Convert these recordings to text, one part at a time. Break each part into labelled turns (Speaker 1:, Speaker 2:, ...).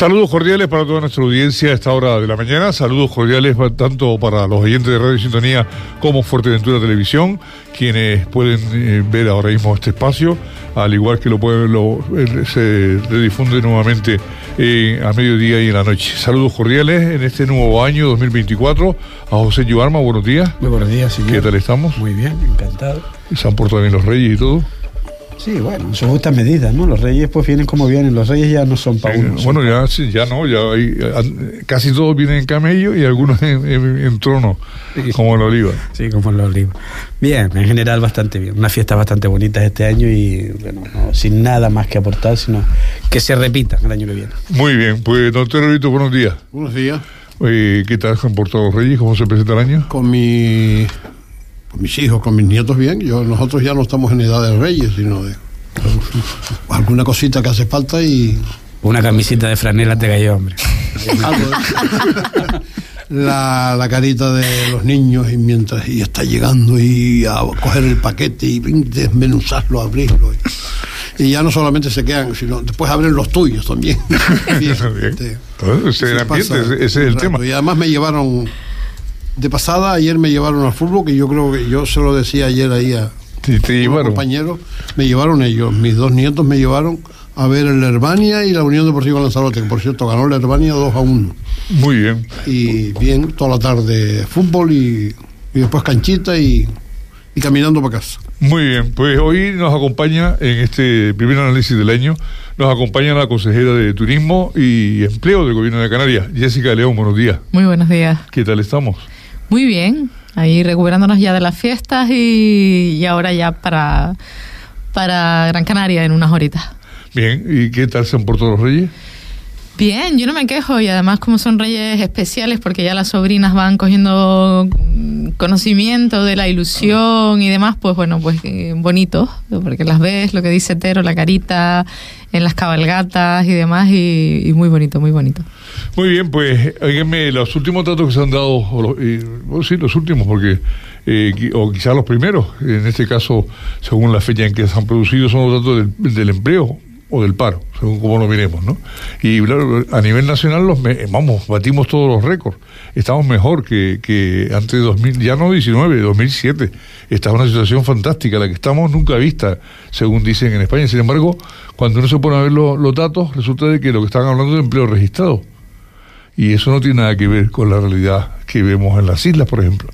Speaker 1: Saludos cordiales para toda nuestra audiencia a esta hora de la mañana. Saludos cordiales tanto para los oyentes de Radio Sintonía como Fuerteventura Televisión, quienes pueden eh, ver ahora mismo este espacio, al igual que lo pueden lo, eh, se redifunde nuevamente eh, a mediodía y en la noche. Saludos cordiales en este nuevo año 2024 a José Yuarma. Buenos días.
Speaker 2: Muy buenos días, señor.
Speaker 1: ¿Qué tal estamos?
Speaker 2: Muy bien, encantado.
Speaker 1: ¿Se han portado bien los reyes y todo?
Speaker 2: Sí, bueno, son justas medidas, ¿no? Los reyes pues vienen como vienen, los reyes ya no son para uno.
Speaker 1: Bueno, ya, sí, ya no, ya hay, casi todos vienen en camello y algunos en, trono, como en la oliva.
Speaker 2: Sí, como en la oliva. Bien, en general bastante bien. Una fiesta bastante bonita este año y, bueno, sin nada más que aportar, sino que se repita el año que viene.
Speaker 1: Muy bien, pues doctor Rito, buenos días.
Speaker 3: Buenos días.
Speaker 1: ¿Qué tal han portado los reyes? ¿Cómo se presenta el año?
Speaker 3: Con mi con mis hijos, con mis nietos bien. Yo, nosotros ya no estamos en edad de reyes, sino de alguna cosita que hace falta y...
Speaker 2: Una camisita de franela te cayó, hombre.
Speaker 3: la, la, carita de los niños y mientras y está llegando y a coger el paquete y desmenuzarlo, abrirlo. Y, ya no solamente se quedan, sino después abren los tuyos también.
Speaker 1: Este, ese, ese es el tema.
Speaker 3: Y además me llevaron de pasada, ayer me llevaron al fútbol, que yo creo que yo se lo decía ayer ahí a,
Speaker 1: te,
Speaker 3: compañeros, me llevaron ellos, mis dos nietos me llevaron a ver el Herbania y la Unión Deportiva Lanzarote, que por cierto ganó el Herbania 2 a 1.
Speaker 1: Muy bien.
Speaker 3: Y bien, toda la tarde fútbol y, después canchita y, y caminando para casa.
Speaker 1: Muy bien, pues hoy nos acompaña en este primer análisis del año, nos acompaña la consejera de Turismo y Empleo del Gobierno de Canarias, Jessica León, buenos días.
Speaker 4: Muy buenos días.
Speaker 1: ¿Qué tal estamos?
Speaker 4: Muy bien, ahí recuperándonos ya de las fiestas y, ahora ya para, para Gran Canaria en unas horitas.
Speaker 1: Bien, ¿y qué tal se han portado los reyes?
Speaker 4: Bien, yo no me quejo y además como son reyes especiales porque ya las sobrinas van cogiendo conocimiento de la ilusión y demás, pues bueno, pues eh, bonito, porque las ves, lo que dice Tero, la carita en las cabalgatas y demás y, muy bonito, muy bonito.
Speaker 1: Muy bien, pues oíganme, los últimos datos que se han dado, o sí, los últimos, porque eh, o quizás los primeros, en este caso, según la fecha en que se han producido, son los datos del empleo o del paro, según como lo miremos, ¿no? Y a nivel nacional, los vamos, batimos todos los récords. Estamos mejor que, que antes de 2000, ya no 19, 2007. Está una situación fantástica, la que estamos nunca vista, según dicen en España. Sin embargo, cuando uno se pone a ver los datos, resulta de que lo que están hablando de empleo registrado. Y eso no tiene nada que ver con la realidad que vemos en las islas, por ejemplo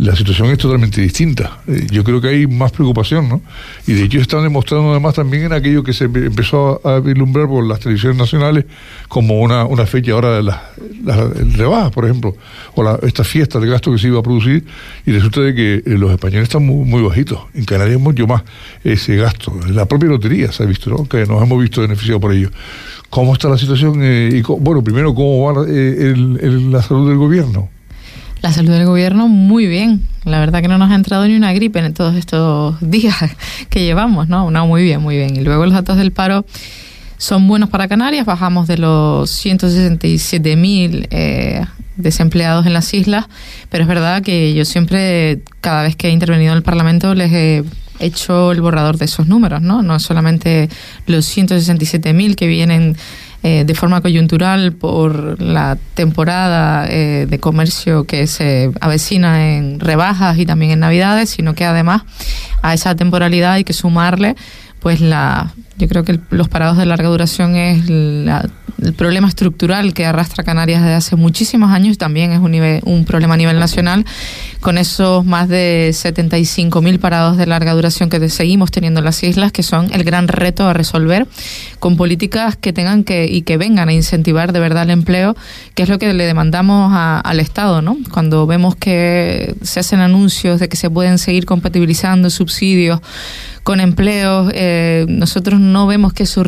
Speaker 1: la situación es totalmente distinta. Eh, yo creo que hay más preocupación, ¿no? Y de hecho están demostrando además también en aquello que se empezó a, vislumbrar por las televisiones nacionales como una, una fecha ahora de las la, rebajas, por ejemplo, o la, esta fiesta de gasto que se iba a producir, y resulta de que eh, los españoles están muy, muy bajitos. En Canarias mucho más ese gasto. La propia lotería se ha visto, ¿no? Que nos hemos visto beneficiados por ello. ¿Cómo está la situación? Eh, y, bueno, primero, ¿cómo va la salud del gobierno?
Speaker 4: La salud del gobierno muy bien. La verdad que no nos ha entrado ni una gripe en todos estos días que llevamos, ¿no? No, muy bien, muy bien. Y luego los datos del paro son buenos para Canarias. Bajamos de los 167.000 mil eh, desempleados en las islas. Pero es verdad que yo siempre, cada vez que he intervenido en el Parlamento, les he hecho el borrador de esos números, ¿no? No solamente los 167.000 que vienen eh, de forma coyuntural por la temporada eh, de comercio que se avecina en rebajas y también en Navidades, sino que además a esa temporalidad hay que sumarle pues la yo creo que los parados de larga duración es el problema estructural que arrastra Canarias desde hace muchísimos años, también es un, un problema a nivel nacional, con esos más de 75.000 parados de larga duración que seguimos teniendo en las islas, que son el gran reto a resolver, con políticas que tengan que y que vengan a incentivar de verdad el empleo, que es lo que le demandamos al Estado, ¿no? Cuando vemos que se hacen anuncios de que se pueden seguir compatibilizando subsidios con empleos, eh, nosotros no vemos que eso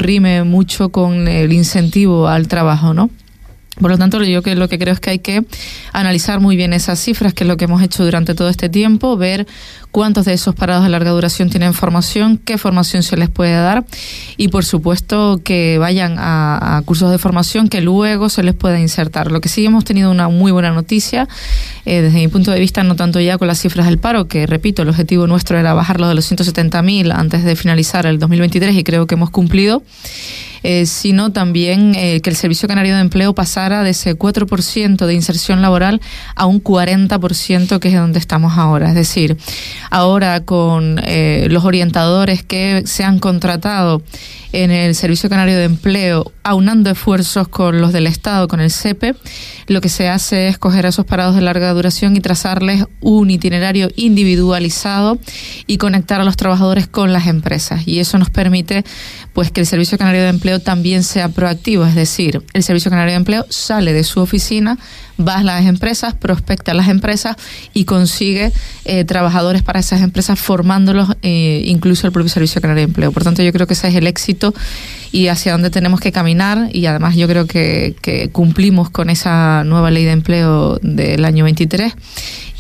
Speaker 4: mucho con el incentivo al trabajo, ¿no? Por lo tanto, yo que lo que creo es que hay que analizar muy bien esas cifras, que es lo que hemos hecho durante todo este tiempo, ver cuántos de esos parados de larga duración tienen formación, qué formación se les puede dar y por supuesto que vayan a, cursos de formación que luego se les pueda insertar. Lo que sí hemos tenido una muy buena noticia eh, desde mi punto de vista, no tanto ya con las cifras del paro, que repito, el objetivo nuestro era bajarlo de los 170.000 antes de finalizar el 2023 y creo que hemos cumplido. Eh, sino también eh, que el Servicio Canario de Empleo pasara de ese 4% de inserción laboral a un 40% que es donde estamos ahora. Es decir, ahora con eh, los orientadores que se han contratado en el Servicio Canario de Empleo, aunando esfuerzos con los del Estado, con el CEPE, lo que se hace es coger a esos parados de larga duración y trazarles un itinerario individualizado y conectar a los trabajadores con las empresas. Y eso nos permite pues que el Servicio Canario de Empleo también sea proactivo, es decir, el Servicio Canario de Empleo sale de su oficina, va a las empresas, prospecta a las empresas y consigue eh, trabajadores para esas empresas formándolos eh, incluso el propio Servicio Canario de Empleo. Por tanto, yo creo que ese es el éxito y hacia dónde tenemos que caminar y además yo creo que, cumplimos con esa nueva ley de empleo del año 23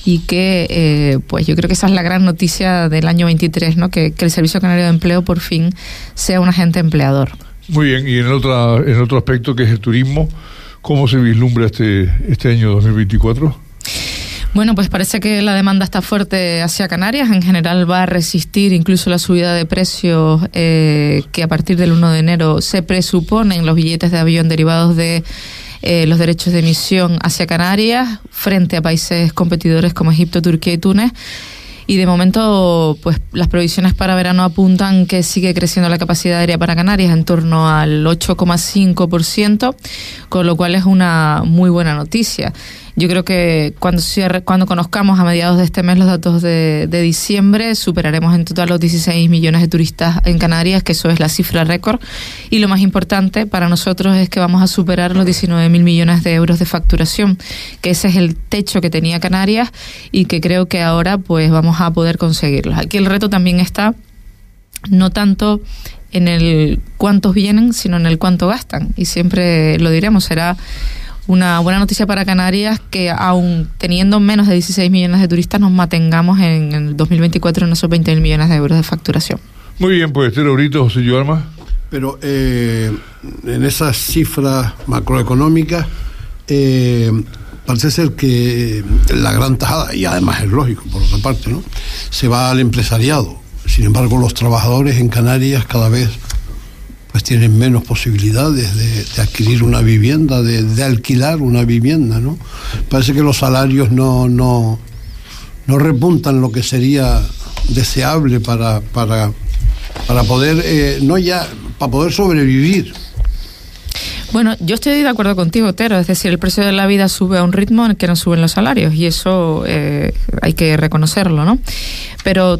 Speaker 4: y que eh, pues yo creo que esa es la gran noticia del año 23, ¿no? Que, que, el Servicio Canario de Empleo por fin sea un agente empleador.
Speaker 1: Muy bien, y en, otra, en otro aspecto que es el turismo, ¿Cómo se vislumbra este, este año 2024?
Speaker 4: Bueno, pues parece que la demanda está fuerte hacia Canarias. En general va a resistir incluso la subida de precios eh, que a partir del 1 de enero se presuponen los billetes de avión derivados de eh, los derechos de emisión hacia Canarias frente a países competidores como Egipto, Turquía y Túnez y de momento pues las previsiones para verano apuntan que sigue creciendo la capacidad aérea para Canarias en torno al 8,5%, con lo cual es una muy buena noticia. Yo creo que cuando, cuando conozcamos a mediados de este mes los datos de, diciembre, superaremos en total los 16 millones de turistas en Canarias, que eso es la cifra récord. Y lo más importante para nosotros es que vamos a superar los 19 mil millones de euros de facturación, que ese es el techo que tenía Canarias y que creo que ahora pues vamos a poder conseguirlo. Aquí el reto también está no tanto en el cuántos vienen, sino en el cuánto gastan. Y siempre lo diremos, será una buena noticia para Canarias que aún teniendo menos de 16 millones de turistas nos mantengamos en el 2024 en esos 20 millones de euros de facturación.
Speaker 1: Muy bien, pues este Laurito, José Alma.
Speaker 3: Pero eh, en esas cifras macroeconómicas eh, parece ser que la gran tajada, y además es lógico por otra parte, ¿no? se va al empresariado. Sin embargo, los trabajadores en Canarias cada vez pues tienen menos posibilidades de, adquirir una vivienda, de, alquilar una vivienda, ¿no? Parece que los salarios no, no, no repuntan lo que sería deseable para, para, para poder, eh, no ya, para poder sobrevivir.
Speaker 4: Bueno, yo estoy de acuerdo contigo, Tero. Es decir, el precio de la vida sube a un ritmo en que no suben los salarios y eso eh, hay que reconocerlo, ¿no? Pero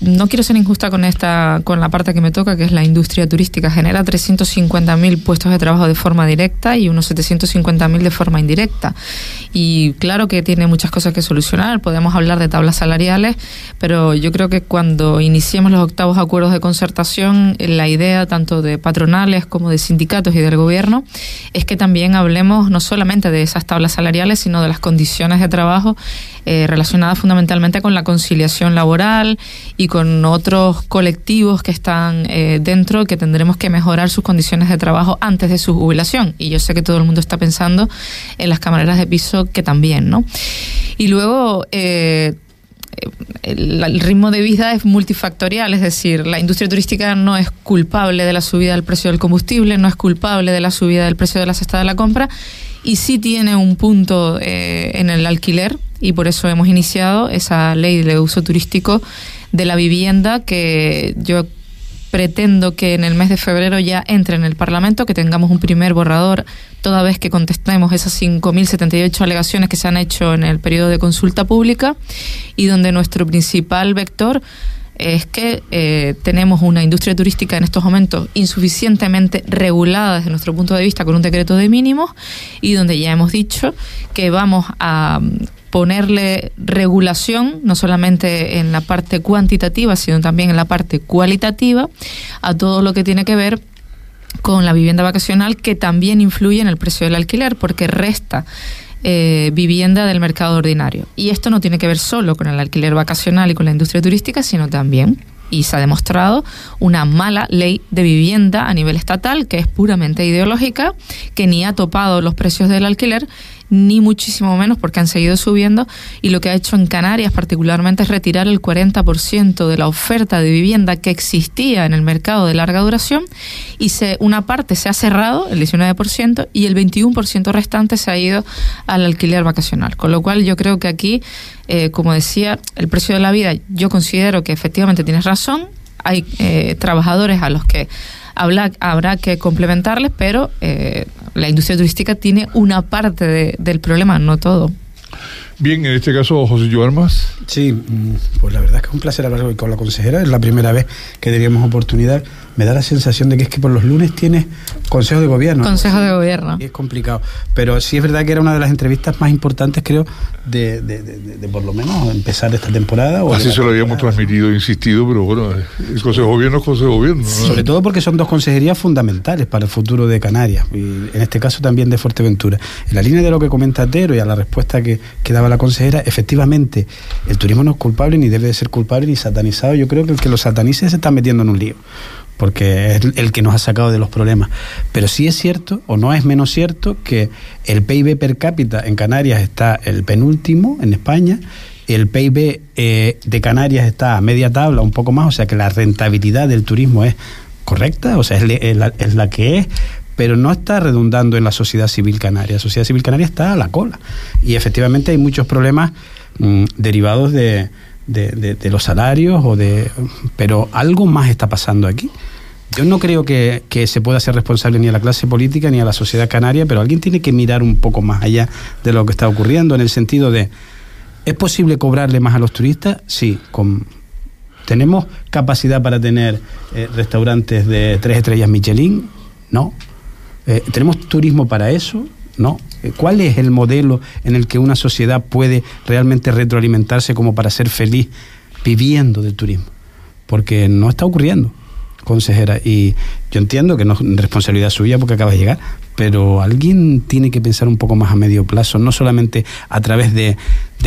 Speaker 4: no quiero ser injusta con esta con la parte que me toca, que es la industria turística. Genera 350.000 puestos de trabajo de forma directa y unos 750.000 de forma indirecta. Y claro que tiene muchas cosas que solucionar. Podemos hablar de tablas salariales, pero yo creo que cuando iniciemos los octavos acuerdos de concertación, la idea tanto de patronales como de sindicatos y del gobierno es que también hablemos no solamente de esas tablas salariales, sino de las condiciones de trabajo eh, relacionadas fundamentalmente con la conciliación laboral y con otros colectivos que están eh, dentro que tendremos que mejorar sus condiciones de trabajo antes de su jubilación. Y yo sé que todo el mundo está pensando en las camareras de piso que también, ¿no? Y luego... Eh, el, ritmo de vida es multifactorial, es decir, la industria turística no es culpable de la subida del precio del combustible, no es culpable de la subida del precio de la cesta de la compra y sí tiene un punto eh, en el alquiler y por eso hemos iniciado esa ley de uso turístico de la vivienda que yo pretendo que en el mes de febrero ya entre en el Parlamento, que tengamos un primer borrador toda vez que contestemos esas 5.078 alegaciones que se han hecho en el periodo de consulta pública y donde nuestro principal vector es que eh, tenemos una industria turística en estos momentos insuficientemente regulada desde nuestro punto de vista con un decreto de mínimos y donde ya hemos dicho que vamos a ponerle regulación, no solamente en la parte cuantitativa, sino también en la parte cualitativa, a todo lo que tiene que ver con la vivienda vacacional, que también influye en el precio del alquiler, porque resta eh, vivienda del mercado ordinario. Y esto no tiene que ver solo con el alquiler vacacional y con la industria turística, sino también y se ha demostrado una mala ley de vivienda a nivel estatal que es puramente ideológica, que ni ha topado los precios del alquiler ni muchísimo menos porque han seguido subiendo y lo que ha hecho en Canarias particularmente es retirar el 40% de la oferta de vivienda que existía en el mercado de larga duración y se, una parte se ha cerrado, el 19%, y el 21% restante se ha ido al alquiler vacacional. Con lo cual yo creo que aquí, eh, como decía, el precio de la vida, yo considero que efectivamente tienes razón, hay eh, trabajadores a los que habrá que complementarles, pero eh, la industria turística tiene una parte del problema, no todo.
Speaker 1: Bien, en este caso, José Joarmas.
Speaker 2: Sí, mm, pues la verdad es que es un placer hablar hoy con la consejera. Es la primera vez que teníamos oportunidad me da la sensación de que es que por los lunes tienes consejo de gobierno.
Speaker 4: Consejo de gobierno.
Speaker 2: Y es complicado. Pero sí es verdad que era una de las entrevistas más importantes, creo, de, de, por lo menos empezar esta temporada. O
Speaker 1: Así se lo habíamos transmitido, insistido, pero bueno, el consejo de gobierno es consejo de gobierno.
Speaker 2: Sobre todo porque son dos consejerías fundamentales para el futuro de Canarias, y en este caso también de Fuerteventura. En la línea de lo que comenta Tero y a la respuesta que, que daba la consejera, efectivamente, el turismo no es culpable ni debe de ser culpable ni satanizado. Yo creo que el que lo satanice se está metiendo en un lío porque es el que nos ha sacado de los problemas. Pero sí es cierto, o no es menos cierto, que el PIB per cápita en Canarias está el penúltimo en España, el PIB eh, de Canarias está a media tabla, un poco más, o sea que la rentabilidad del turismo es correcta, o sea, es, la, que es, pero no está redundando en la sociedad civil canaria. La sociedad civil canaria está a la cola. Y efectivamente hay muchos problemas mm, derivados de, de, los salarios o de pero algo más está pasando aquí yo no creo que, se pueda ser responsable ni a la clase política ni a la sociedad canaria, pero alguien tiene que mirar un poco más allá de lo que está ocurriendo, en el sentido de, ¿es posible cobrarle más a los turistas? Sí, ¿tenemos capacidad para tener eh, restaurantes de tres estrellas Michelin? No. Eh, ¿Tenemos turismo para eso? No. Eh, ¿Cuál es el modelo en el que una sociedad puede realmente retroalimentarse como para ser feliz viviendo del turismo? Porque no está ocurriendo consejera. Y yo entiendo que no es responsabilidad suya porque acaba de llegar, pero alguien tiene que pensar un poco más a medio plazo, no solamente a través de,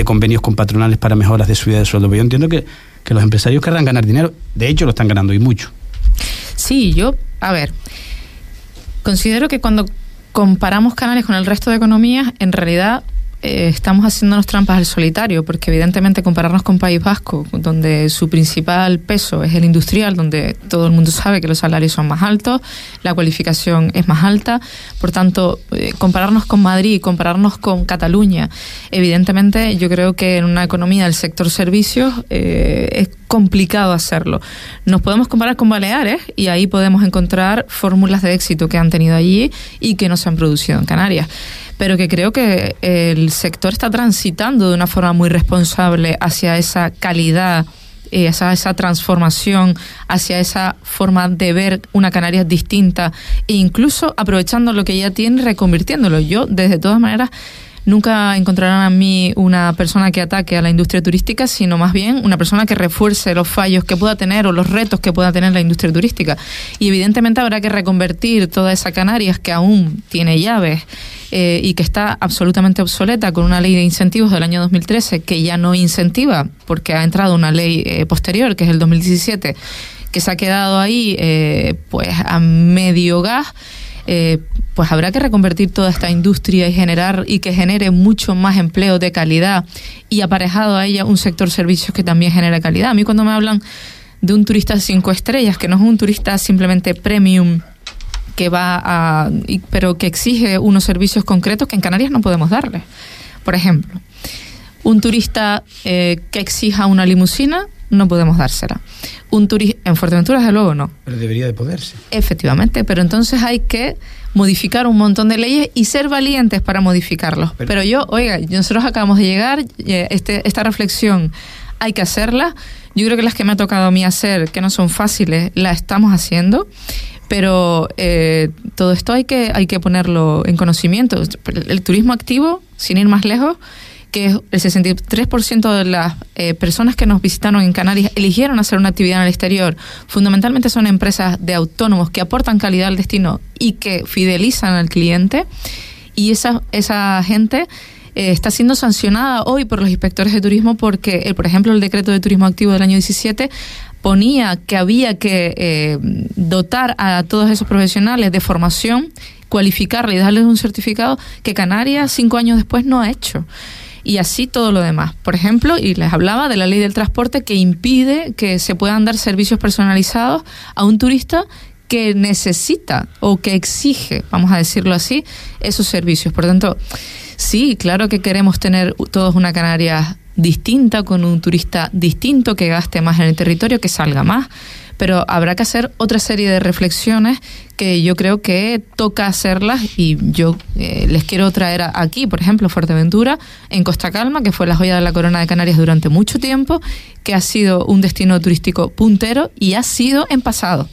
Speaker 2: convenios con patronales para mejoras de subida de sueldo. Pero yo entiendo que, que los empresarios querrán ganar dinero, de hecho lo están ganando y mucho.
Speaker 4: Sí, yo, a ver, considero que cuando comparamos canales con el resto de economías, en realidad eh, estamos haciéndonos trampas al solitario, porque evidentemente compararnos con País Vasco, donde su principal peso es el industrial, donde todo el mundo sabe que los salarios son más altos, la cualificación es más alta, por tanto, eh, compararnos con Madrid, compararnos con Cataluña, evidentemente yo creo que en una economía del sector servicios eh, es complicado hacerlo. Nos podemos comparar con Baleares y ahí podemos encontrar fórmulas de éxito que han tenido allí y que no se han producido en Canarias pero que creo que el sector está transitando de una forma muy responsable hacia esa calidad eh, hacia esa transformación, hacia esa forma de ver una Canarias distinta e incluso aprovechando lo que ya tiene y reconvirtiéndolo. Yo, desde todas maneras, nunca encontrarán a mí una persona que ataque a la industria turística, sino más bien una persona que refuerce los fallos que pueda tener o los retos que pueda tener la industria turística. Y evidentemente habrá que reconvertir toda esa Canarias que aún tiene llaves eh, y que está absolutamente obsoleta con una ley de incentivos del año 2013 que ya no incentiva porque ha entrado una ley eh, posterior, que es el 2017, que se ha quedado ahí eh, pues a medio gas eh, pues habrá que reconvertir toda esta industria y generar y que genere mucho más empleo de calidad y aparejado a ella un sector servicios que también genere calidad. A mí cuando me hablan de un turista cinco estrellas, que no es un turista simplemente premium que va a, pero que exige unos servicios concretos que en Canarias no podemos darle. Por ejemplo, un turista eh, que exija una limusina no podemos dársela. Un turista en Fuerteventura, desde luego, no.
Speaker 2: Pero debería de poderse.
Speaker 4: Efectivamente, pero entonces hay que modificar un montón de leyes y ser valientes para modificarlos. Pero, yo, oiga, nosotros acabamos de llegar, eh, este, esta reflexión hay que hacerla. Yo creo que las que me ha tocado a mí hacer, que no son fáciles, la estamos haciendo pero eh, todo esto hay que, hay que ponerlo en conocimiento. El turismo activo, sin ir más lejos, que el 63% de las eh, personas que nos visitaron en Canarias eligieron hacer una actividad en el exterior, fundamentalmente son empresas de autónomos que aportan calidad al destino y que fidelizan al cliente. Y esa, esa gente eh, está siendo sancionada hoy por los inspectores de turismo porque, eh, por ejemplo, el decreto de turismo activo del año 17 ponía que había que eh, dotar a todos esos profesionales de formación, cualificarles y darles un certificado que Canarias cinco años después no ha hecho y así todo lo demás. Por ejemplo, y les hablaba de la ley del transporte que impide que se puedan dar servicios personalizados a un turista que necesita o que exige, vamos a decirlo así, esos servicios. Por tanto, sí, claro que queremos tener todos una Canarias distinta, con un turista distinto, que gaste más en el territorio, que salga más, pero habrá que hacer otra serie de reflexiones que yo creo que toca hacerlas y yo eh, les quiero traer aquí, por ejemplo, Fuerteventura, en Costa Calma, que fue la joya de la corona de Canarias durante mucho tiempo, que ha sido un destino turístico puntero y ha sido en pasado,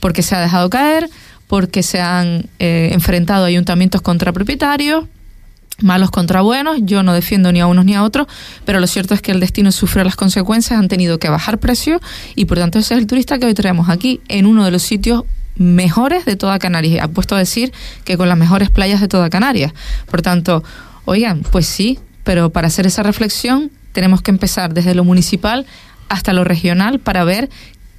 Speaker 4: porque se ha dejado caer, porque se han eh, enfrentado ayuntamientos contra propietarios, malos contra buenos, yo no defiendo ni a unos ni a otros, pero lo cierto es que el destino sufre las consecuencias, han tenido que bajar precio y por tanto ese es el turista que hoy traemos aquí en uno de los sitios mejores de toda Canarias. Ha puesto a decir que con las mejores playas de toda Canarias. Por tanto, oigan, pues sí, pero para hacer esa reflexión tenemos que empezar desde lo municipal hasta lo regional para ver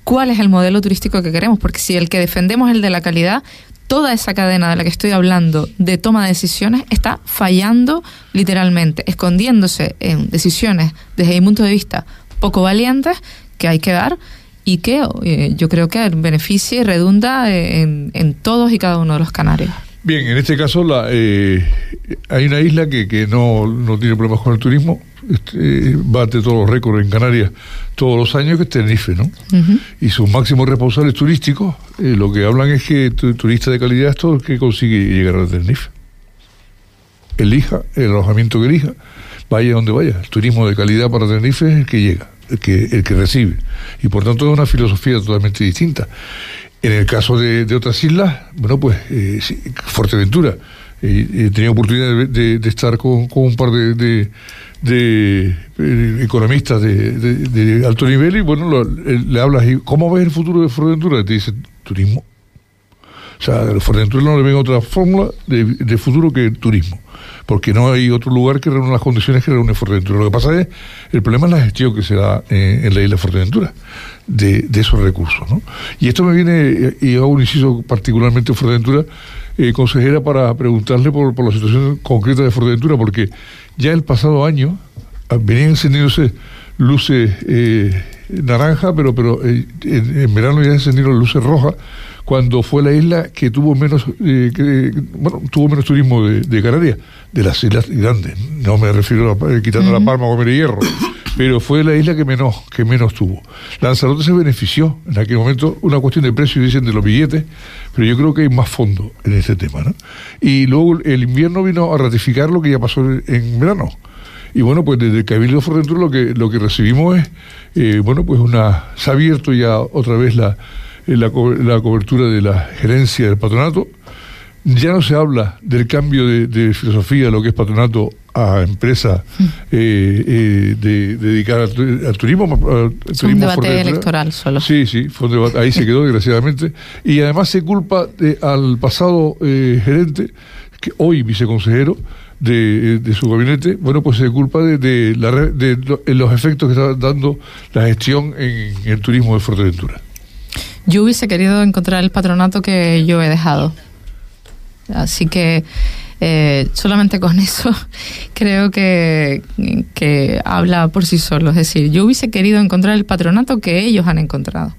Speaker 4: cuál es el modelo turístico que queremos, porque si el que defendemos es el de la calidad, toda esa cadena de la que estoy hablando de toma de decisiones está fallando literalmente, escondiéndose en decisiones desde mi punto de vista poco valientes que hay que dar y que eh, yo creo que beneficia y redunda en, todos y cada uno de los canarios.
Speaker 1: Bien, en este caso la, eh, hay una isla que, que no, no tiene problemas con el turismo, este, bate todos los récords en Canarias todos los años, que es Tenerife, ¿no? Y sus máximos responsables turísticos eh, lo que hablan es que tu, turista de calidad es todo el que consigue llegar a Tenerife. Elija el alojamiento que elija, vaya donde vaya. El turismo de calidad para Tenerife es el que llega, el que, el que recibe. Y por tanto es una filosofía totalmente distinta. En el caso de, otras islas, bueno, pues eh, Fuerteventura. Eh, he tenido oportunidad de, estar con, un par de de, eh, economistas de, alto nivel y bueno, le hablas y ¿cómo ves el futuro de Fuerteventura? Te dice turismo. O sea, a Fuerteventura no le ven otra fórmula de, futuro que turismo, porque no hay otro lugar que reúna las condiciones que reúne Fuerteventura. Lo que pasa es, el problema es la gestión que se da eh, en la isla de Fuerteventura de, esos recursos. ¿no? Y esto me viene, y hago un inciso particularmente en Fuerteventura, eh, consejera, para preguntarle por, por la situación concreta de Fuerteventura, porque ya el pasado año ah, venían encendiéndose luces eh, naranja, pero, pero eh, en, verano ya encendieron luces rojas, cuando fue la isla que tuvo menos, eh, que, bueno, tuvo menos turismo de, de, Canarias, de las islas grandes. No me refiero a quitando la palma o comer hierro, pero fue la isla que menos, que menos tuvo. Lanzarote se benefició en aquel momento, una cuestión de precio, dicen, de los billetes, pero yo creo que hay más fondo en este tema. ¿no? Y luego el invierno vino a ratificar lo que ya pasó en verano. Y bueno, pues desde el Cabildo de Fuerteventura lo que, lo que recibimos es, eh, bueno, pues una, se ha abierto ya otra vez la, eh, la cobertura de la gerencia del patronato. Ya no se habla del cambio de, filosofía de lo que es patronato a empresa mm. eh, de, dedicada al, turismo.
Speaker 4: es un debate electoral solo.
Speaker 1: Sí, sí, ahí se quedó desgraciadamente. Y además se culpa al pasado gerente, que hoy viceconsejero, de, de, su gabinete, bueno, pues se culpa de, de, la, de, los efectos que está dando la gestión en, el turismo de Fuerteventura.
Speaker 4: Yo hubiese querido encontrar el patronato que yo he dejado. Así que eh, solamente con eso creo que, que habla por sí solo. Es decir, yo hubiese querido encontrar el patronato que ellos han encontrado.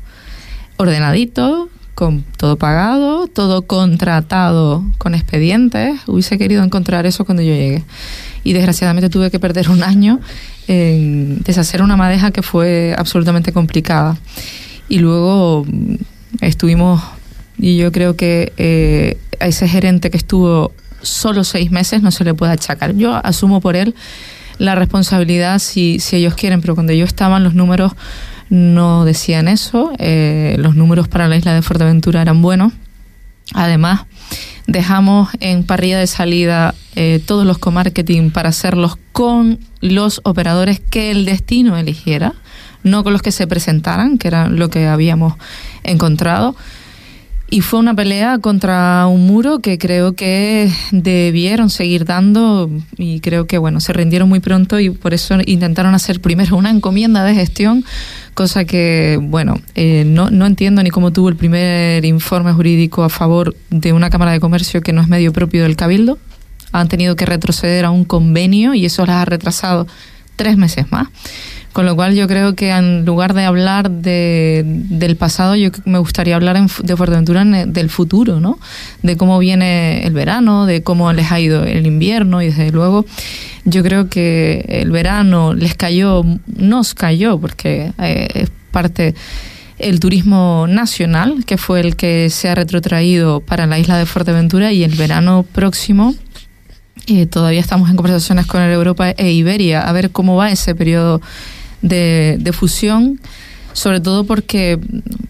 Speaker 4: Ordenadito, con todo pagado, todo contratado con expedientes. Hubiese querido encontrar eso cuando yo llegué. Y desgraciadamente tuve que perder un año en deshacer una madeja que fue absolutamente complicada. Y luego mm, estuvimos, y yo creo que eh, a ese gerente que estuvo solo seis meses no se le puede achacar. Yo asumo por él la responsabilidad si, si ellos quieren, pero cuando yo estaba los números no decían eso. Eh, los números para la isla de Fuerteventura eran buenos. Además, dejamos en parrilla de salida eh, todos los co-marketing para hacerlos con los operadores que el destino eligiera, no con los que se presentaran, que era lo que habíamos encontrado. Y fue una pelea contra un muro que creo que debieron seguir dando y creo que bueno, se rindieron muy pronto y por eso intentaron hacer primero una encomienda de gestión, cosa que bueno, eh, no, no entiendo ni cómo tuvo el primer informe jurídico a favor de una Cámara de Comercio que no es medio propio del Cabildo. Han tenido que retroceder a un convenio y eso les ha retrasado tres meses más. Con lo cual yo creo que en lugar de hablar de, del pasado, yo me gustaría hablar en, de Fuerteventura del futuro, ¿no? De cómo viene el verano, de cómo les ha ido el invierno y desde luego yo creo que el verano les cayó, nos cayó, porque eh, es parte el turismo nacional, que fue el que se ha retrotraído para la isla de Fuerteventura y el verano próximo eh, todavía estamos en conversaciones con Europa e Iberia a ver cómo va ese periodo de, fusión, sobre todo porque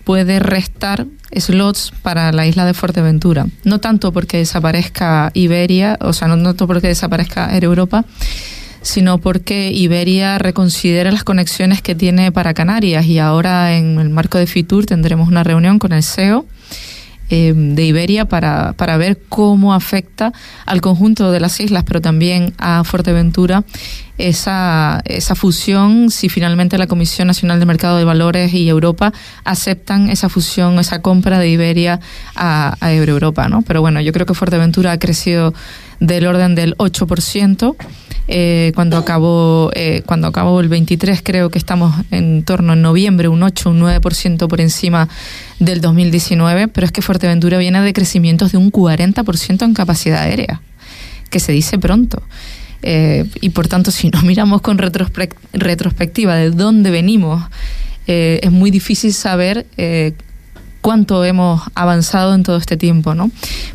Speaker 4: puede restar slots para la isla de Fuerteventura. No tanto porque desaparezca Iberia, o sea, no tanto porque desaparezca Air Europa, sino porque Iberia reconsidera las conexiones que tiene para Canarias y ahora en el marco de FITUR tendremos una reunión con el CEO eh, de Iberia para, para ver cómo afecta al conjunto de las islas, pero también a Fuerteventura esa, esa fusión, si finalmente la Comisión Nacional de Mercado de Valores y Europa aceptan esa fusión, esa compra de Iberia a, a Europa, ¿no? Pero bueno, yo creo que Fuerteventura ha crecido del orden del 8%. Eh, cuando acabó eh, cuando acabó el 23 creo que estamos en torno en noviembre un 8 un 9% por encima del 2019 pero es que Fuerteventura viene de crecimientos de un 40% en capacidad aérea que se dice pronto eh, y por tanto si no miramos con retrospectiva de dónde venimos es muy difícil saber cuánto hemos avanzado en todo este tiempo, ¿no?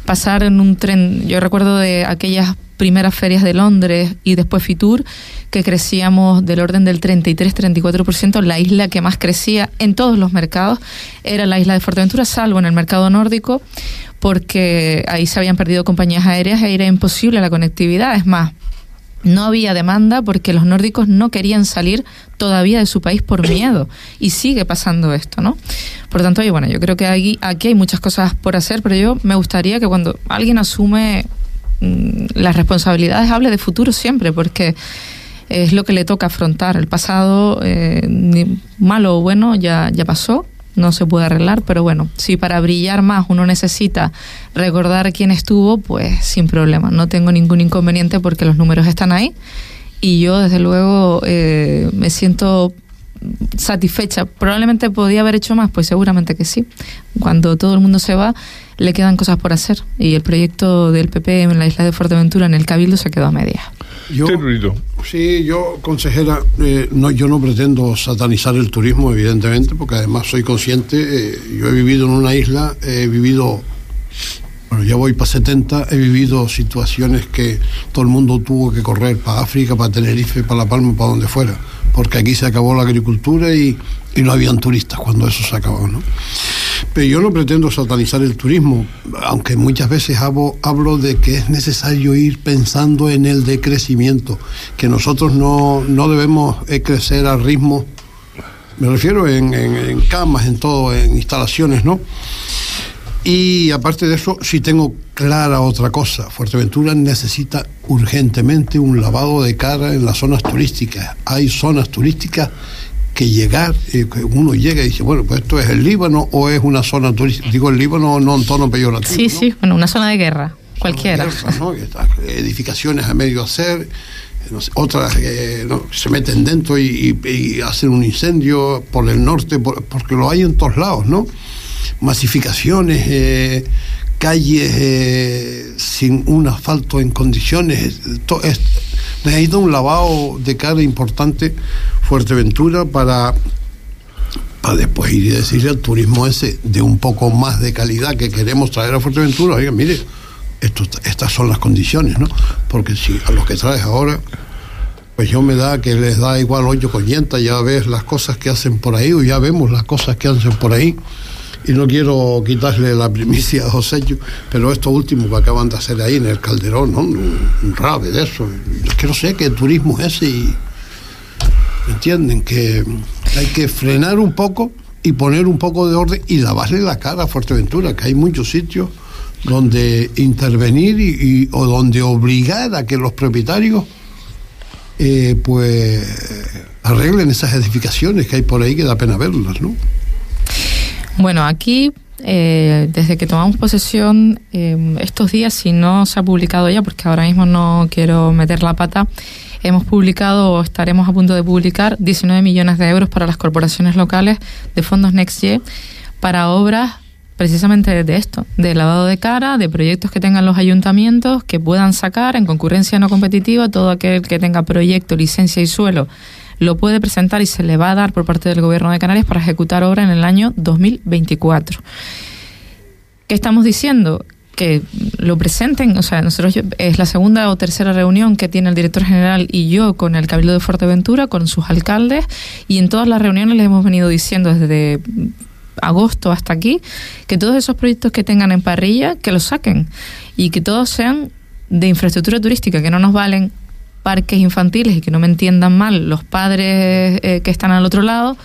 Speaker 4: Pasar en un tren, yo recuerdo de aquellas primeras ferias de Londres y después Fitur, que crecíamos del orden del 33-34%, la isla que más crecía en todos los mercados era la isla de Fuerteventura, salvo en el mercado nórdico, porque ahí se habían perdido compañías aéreas e era imposible la conectividad. Es más, no había demanda porque los nórdicos no querían salir todavía de su país por miedo y sigue pasando esto, ¿no? Por tanto, bueno, yo creo que aquí, aquí hay muchas cosas por hacer, pero yo me gustaría que cuando alguien asume mm, las responsabilidades hable de futuro siempre, porque es lo que le toca afrontar. El pasado, eh, malo o bueno, ya, ya pasó no se puede arreglar, pero bueno, si para brillar más uno necesita recordar quién estuvo, pues sin problema, no tengo ningún inconveniente porque los números están ahí y yo desde luego eh, me siento satisfecha. Probablemente podía haber hecho más, pues seguramente que sí. Cuando todo el mundo se va, le quedan cosas por hacer y el proyecto del PP en la isla de Fuerteventura en el Cabildo se quedó a media.
Speaker 3: Yo, sí, yo, consejera, eh, no, yo no pretendo satanizar el turismo, evidentemente, porque además soy consciente, eh, yo he vivido en una isla, he vivido, bueno, ya voy para 70, he vivido situaciones que todo el mundo tuvo que correr para África, para Tenerife, para La Palma, para donde fuera, porque aquí se acabó la agricultura y, no habían turistas cuando eso se acabó, ¿no? Pero yo no pretendo satanizar el turismo, aunque muchas veces hablo, hablo de que es necesario ir pensando en el decrecimiento, que nosotros no, no debemos eh, crecer al ritmo, me refiero en, camas, en todo, en instalaciones, ¿no? Y aparte de eso, sí tengo clara otra cosa. Fuerteventura necesita urgentemente un lavado de cara en las zonas turísticas. Hay zonas turísticas que llegar, eh, uno llega y dice, bueno, pues esto es el Líbano o es una zona turística, digo el Líbano no en tono peyorativo.
Speaker 4: Sí, sí, bueno, una zona de guerra, cualquiera.
Speaker 3: edificaciones a medio hacer, otras eh, se meten dentro y, hacen un incendio por el norte, porque lo hay en todos lados, ¿no? Masificaciones, eh, calles sin un asfalto en condiciones, es, necesita un lavado de cara importante Fuerteventura para, para después ir y decirle al turismo ese de un poco más de calidad que queremos traer a Fuerteventura, oiga, mire, estas son las condiciones, ¿no? Porque si a los que traes ahora, pues yo me da que les da igual hoyo con ya ves las cosas que hacen por ahí, o ya vemos las cosas que hacen por ahí y no quiero quitarle la primicia a José, pero esto último que acaban de hacer ahí en el Calderón, ¿no? Un, rave de eso. Es que no sé qué turismo es ese y. ¿Entienden? Que hay que frenar un poco y poner un poco de orden y lavarle la cara a Fuerteventura, que hay muchos sitios donde intervenir y, o donde obligar a que los propietarios eh, pues arreglen esas edificaciones que hay por ahí que da pena verlas, ¿no?
Speaker 4: Bueno, aquí eh, desde que tomamos posesión eh, estos días, si no se ha publicado ya, porque ahora mismo no quiero meter la pata, hemos publicado o estaremos a punto de publicar 19 millones de euros para las corporaciones locales de fondos NextG para obras precisamente de esto, de lavado de cara, de proyectos que tengan los ayuntamientos, que puedan sacar en concurrencia no competitiva todo aquel que tenga proyecto, licencia y suelo lo puede presentar y se le va a dar por parte del Gobierno de Canarias para ejecutar obra en el año 2024. ¿Qué estamos diciendo? que lo presenten, o sea, nosotros es la segunda o tercera reunión que tiene el director general y yo con el Cabildo de Fuerteventura, con sus alcaldes, y en todas las reuniones les hemos venido diciendo desde agosto hasta aquí, que todos esos proyectos que tengan en parrilla, que los saquen y que todos sean de infraestructura turística, que no nos valen parques infantiles y que no me entiendan mal los padres eh, que están al otro lado,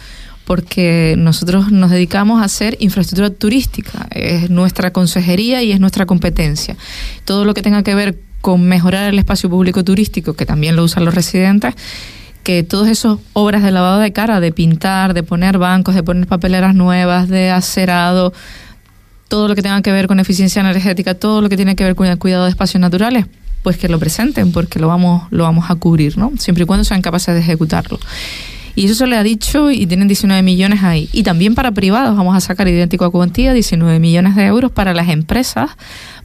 Speaker 4: porque nosotros nos dedicamos a hacer infraestructura turística, es nuestra consejería y es nuestra competencia. Todo lo que tenga que ver con mejorar el espacio público turístico, que también lo usan los residentes, que todas esas obras de lavado de cara, de pintar, de poner bancos, de poner papeleras nuevas, de acerado, todo lo que tenga que ver con eficiencia energética, todo lo que tiene que ver con el cuidado de espacios naturales, pues que lo presenten, porque lo vamos, lo vamos a cubrir, ¿no? Siempre y cuando sean capaces de ejecutarlo. Y eso se le ha dicho y tienen 19 millones ahí. Y también para privados vamos a sacar idéntico a cuantía 19 millones de euros para las empresas,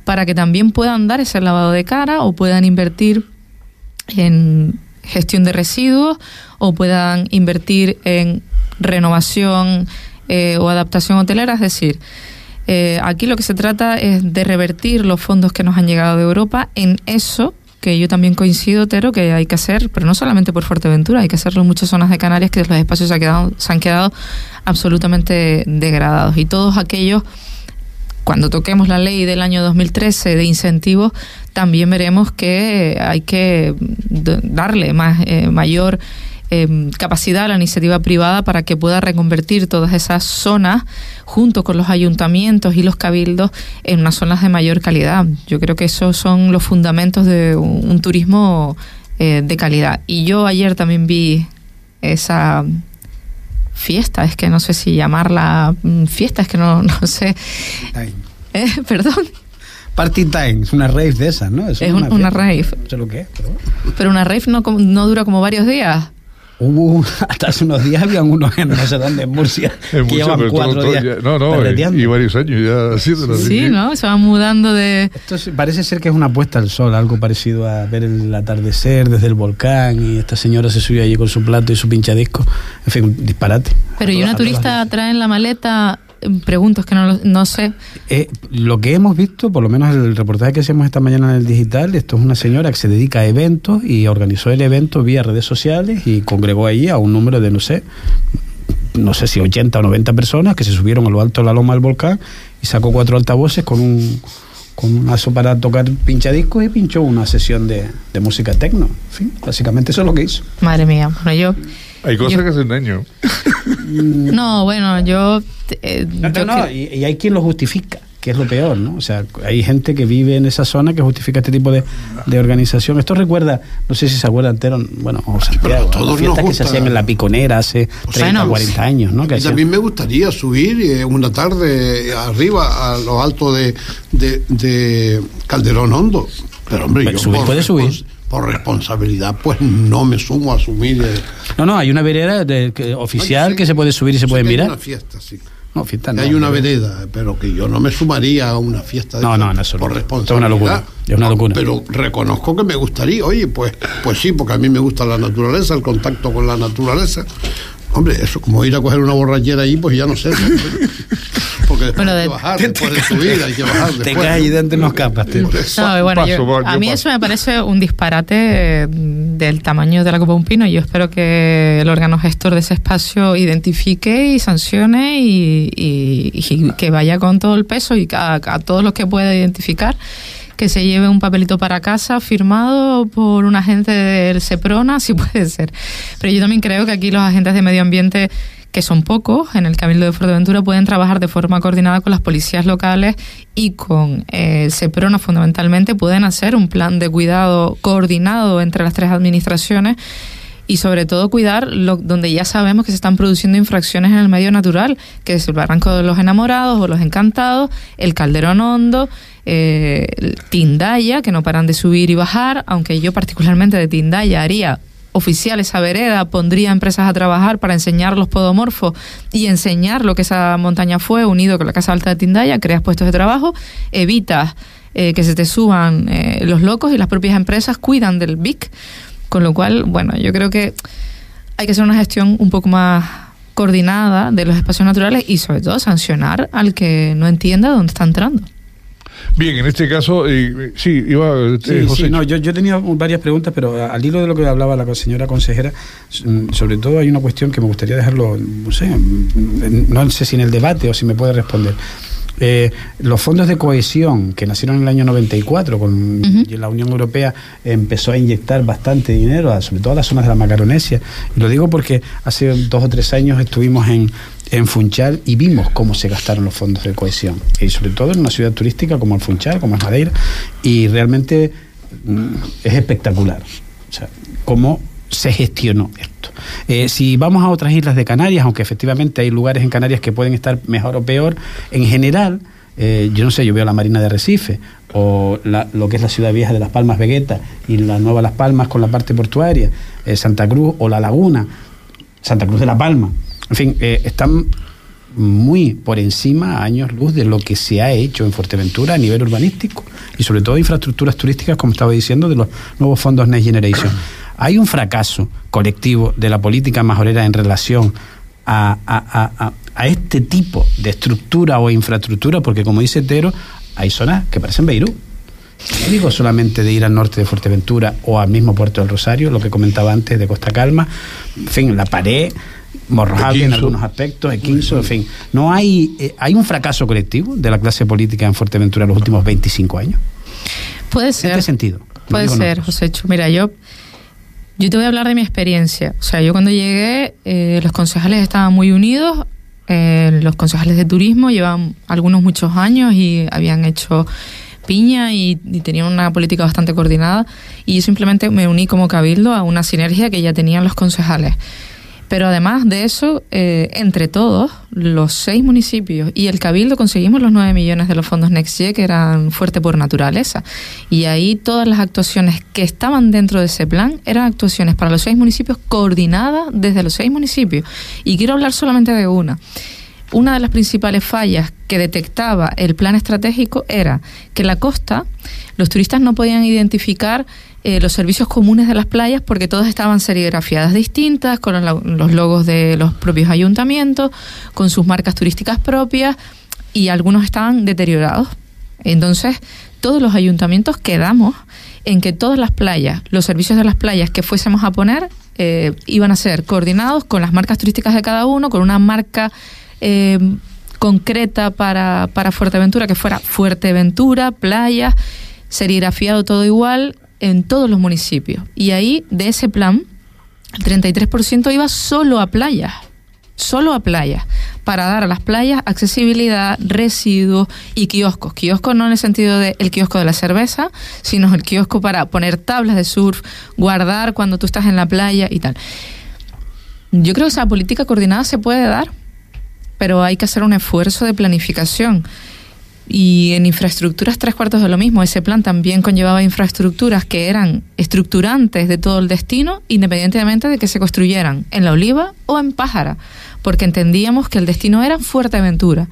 Speaker 4: para que también puedan dar ese lavado de cara o puedan invertir en gestión de residuos o puedan invertir en renovación eh, o adaptación hotelera. Es decir, eh, aquí lo que se trata es de revertir los fondos que nos han llegado de Europa en eso que yo también coincido, Tero, que hay que hacer, pero no solamente por Fuerteventura, hay que hacerlo en muchas zonas de Canarias que los espacios se, han quedado, se han quedado absolutamente degradados. Y todos aquellos cuando toquemos la ley del año 2013 de incentivos, también veremos que hay que darle más, eh, mayor eh, capacidad a la iniciativa privada para que pueda reconvertir todas esas zonas junto con los ayuntamientos y los cabildos en unas zonas de mayor calidad. Yo creo que esos son los fundamentos de un, turismo eh, de calidad. Y yo ayer también vi esa fiesta, es que no sé si llamarla mm, fiesta, es que no, no sé. Eh, perdón.
Speaker 2: Party time, es una rave de esas, ¿no?
Speaker 4: Es, una, rave.
Speaker 2: No sé lo que es, pero...
Speaker 4: pero una rave no, no dura como varios días.
Speaker 2: Hubo, hasta hace unos días habían unos en no sé dónde, en Murcia, que llevan cuatro días.
Speaker 1: no, no, y, varios años ya
Speaker 4: haciéndolo. Sí, ¿no? Se van mudando de.
Speaker 2: Esto parece ser que es una puesta al sol, algo parecido a ver el atardecer desde el volcán y esta señora se subió allí con su plato y su pinchadisco. En fin, un disparate.
Speaker 4: Pero ¿y una turista trae en la maleta pregunto, es que no, no sé.
Speaker 2: Eh, lo que hemos visto, por lo menos el reportaje que hacemos esta mañana en el digital, esto es una señora que se dedica a eventos y organizó el evento vía redes sociales y congregó allí a un número de, no sé, no sé si 80 o 90 personas que se subieron a lo alto de la loma del volcán y sacó cuatro altavoces con un con un mazo para tocar pinchadiscos y pinchó una sesión de, de música tecno. En fin, básicamente eso es lo que hizo.
Speaker 4: Madre mía, bueno, yo
Speaker 1: hay cosas que hacen daño.
Speaker 4: no, bueno, yo...
Speaker 2: Eh, no, y, hay quien lo justifica, que es lo peor, ¿no? O sea, hay gente que vive en esa zona que justifica este tipo de, organización. Esto recuerda, no sé si se acuerdan, bueno, o Santiago, todos fiestas que se hacían en la Piconera hace 30 o 40 años, ¿no?
Speaker 3: Que también me gustaría subir eh, una tarde arriba a lo alto de, de, Calderón Hondo. Pero hombre, yo
Speaker 2: subir, puede subir
Speaker 3: por responsabilidad, pues no me sumo a asumir.
Speaker 2: No, no, hay una vereda de, oficial que se puede subir y se puede mirar.
Speaker 3: Hay una fiesta, sí. No, fiesta no, Hay una vereda, pero que yo no me sumaría a una fiesta de
Speaker 2: no, no, no, por responsabilidad. Es una locura. Es una locura.
Speaker 3: Pero reconozco que me gustaría, oye, pues, pues sí, porque a mí me gusta la naturaleza, el contacto con la naturaleza. Hombre, eso como ir a coger una borrachera allí, pues ya no sé. Porque después hay que bajar, después de subir hay que bajar.
Speaker 2: Te caes y dentro no escapas.
Speaker 4: No, bueno, a mí eso me parece un disparate eh, del tamaño de la Copa Un Pino. Yo espero que el órgano gestor de ese espacio identifique y sancione y, que vaya con todo el peso y a, a todos los que pueda identificar que se lleve un papelito para casa firmado por un agente del SEPRONA, si puede ser. Pero yo también creo que aquí los agentes de medio ambiente que son pocos en el Cabildo de Fuerteventura, pueden trabajar de forma coordinada con las policías locales y con eh, SEPRONA fundamentalmente, pueden hacer un plan de cuidado coordinado entre las tres administraciones y sobre todo cuidar lo, donde ya sabemos que se están produciendo infracciones en el medio natural, que es el Barranco de los Enamorados o los Encantados, el Calderón Hondo, eh, Tindaya, que no paran de subir y bajar, aunque yo particularmente de Tindaya haría oficial esa vereda, pondría empresas a trabajar para enseñar los podomorfos y enseñar lo que esa montaña fue, unido con la Casa Alta de Tindaya, creas puestos de trabajo, evitas eh, que se te suban eh, los locos y las propias empresas cuidan del BIC. Con lo cual, bueno, yo creo que hay que hacer una gestión un poco más coordinada de los espacios naturales y sobre todo sancionar al que no entienda dónde está entrando.
Speaker 1: Bien, en este caso, eh, sí, iba
Speaker 2: eh, sí, José. Sí, no, yo, yo tenía varias preguntas, pero al hilo de lo que hablaba la señora consejera, mm, sobre todo hay una cuestión que me gustaría dejarlo, no sé, mm, no sé si en el debate o si me puede responder. Eh, los fondos de cohesión que nacieron en el año 94, con la Unión Europea empezó a inyectar bastante dinero, sobre todo a las zonas de la Macaronesia. Y lo digo porque hace dos o tres años estuvimos en, en Funchal y vimos cómo se gastaron los fondos de cohesión. Y sobre todo en una ciudad turística como el Funchal, como es Madeira. Y realmente mm, es espectacular. O sea, cómo se gestionó esto. Eh, si vamos a otras islas de Canarias, aunque efectivamente hay lugares en Canarias que pueden estar mejor o peor, en general, eh, yo no sé, yo veo la Marina de Recife o lo que es la ciudad vieja de Las Palmas Vegueta y la nueva Las Palmas con la parte portuaria, eh, Santa Cruz o La Laguna, Santa Cruz de la Palma. En fin, están muy por encima, a años luz, de lo que se ha hecho en Fuerteventura a nivel urbanístico y sobre todo infraestructuras turísticas, como estaba diciendo, de los nuevos fondos Next Generation. Hay un fracaso colectivo de la política majorera en relación a, este tipo de estructura o infraestructura, porque como dice Tero, hay zonas que parecen Beirut. No digo solamente de ir al norte de Fuerteventura o al mismo puerto del Rosario, lo que comentaba antes de Costa Calma, en fin, la pared, Morrojable en algunos aspectos, Equinzo, en fin. ¿No hay, eh, hay un fracaso colectivo de la clase política en Fuerteventura en los últimos 25 años?
Speaker 4: Puede ser.
Speaker 2: ¿En qué sentido?
Speaker 4: Puede ser, José Mira, yo yo te voy a hablar de mi experiencia. O sea, yo cuando llegué, eh, los concejales estaban muy unidos. Eh, los concejales de turismo llevan algunos muchos años y habían hecho piña y, y, tenían una política bastante coordinada. Y yo simplemente me uní como cabildo a una sinergia que ya tenían los concejales. Pero además de eso, eh, entre todos, los seis municipios y el Cabildo conseguimos los nueve millones de los fondos NextGe que eran fuerte por naturaleza. Y ahí todas las actuaciones que estaban dentro de ese plan eran actuaciones para los seis municipios coordinadas desde los seis municipios. Y quiero hablar solamente de una. Una de las principales fallas que detectaba el plan estratégico era que la costa, los turistas no podían identificar eh, los servicios comunes de las playas porque todas estaban serigrafiadas distintas, con los logos de los propios ayuntamientos, con sus marcas turísticas propias y algunos estaban deteriorados. Entonces, todos los ayuntamientos quedamos en que todas las playas, los servicios de las playas que fuésemos a poner, eh, iban a ser coordinados con las marcas turísticas de cada uno, con una marca eh, concreta para, para Fuerteventura, que fuera Fuerteventura, playas, serigrafiado todo igual, en todos los municipios. Y ahí, de ese plan, el 33% iba solo a playas, solo a playas, para dar a las playas accesibilidad, residuos y kioscos. Kioscos no en el sentido de el kiosco de la cerveza, sino el kiosco para poner tablas de surf, guardar cuando tú estás en la playa y tal. Yo creo que esa política coordinada se puede dar, pero hay que hacer un esfuerzo de planificación. Y en infraestructuras tres cuartos de lo mismo. Ese plan también conllevaba infraestructuras que eran estructurantes de todo el destino, independientemente de que se construyeran en La Oliva o en Pájara, porque entendíamos que el destino era Fuerteventura.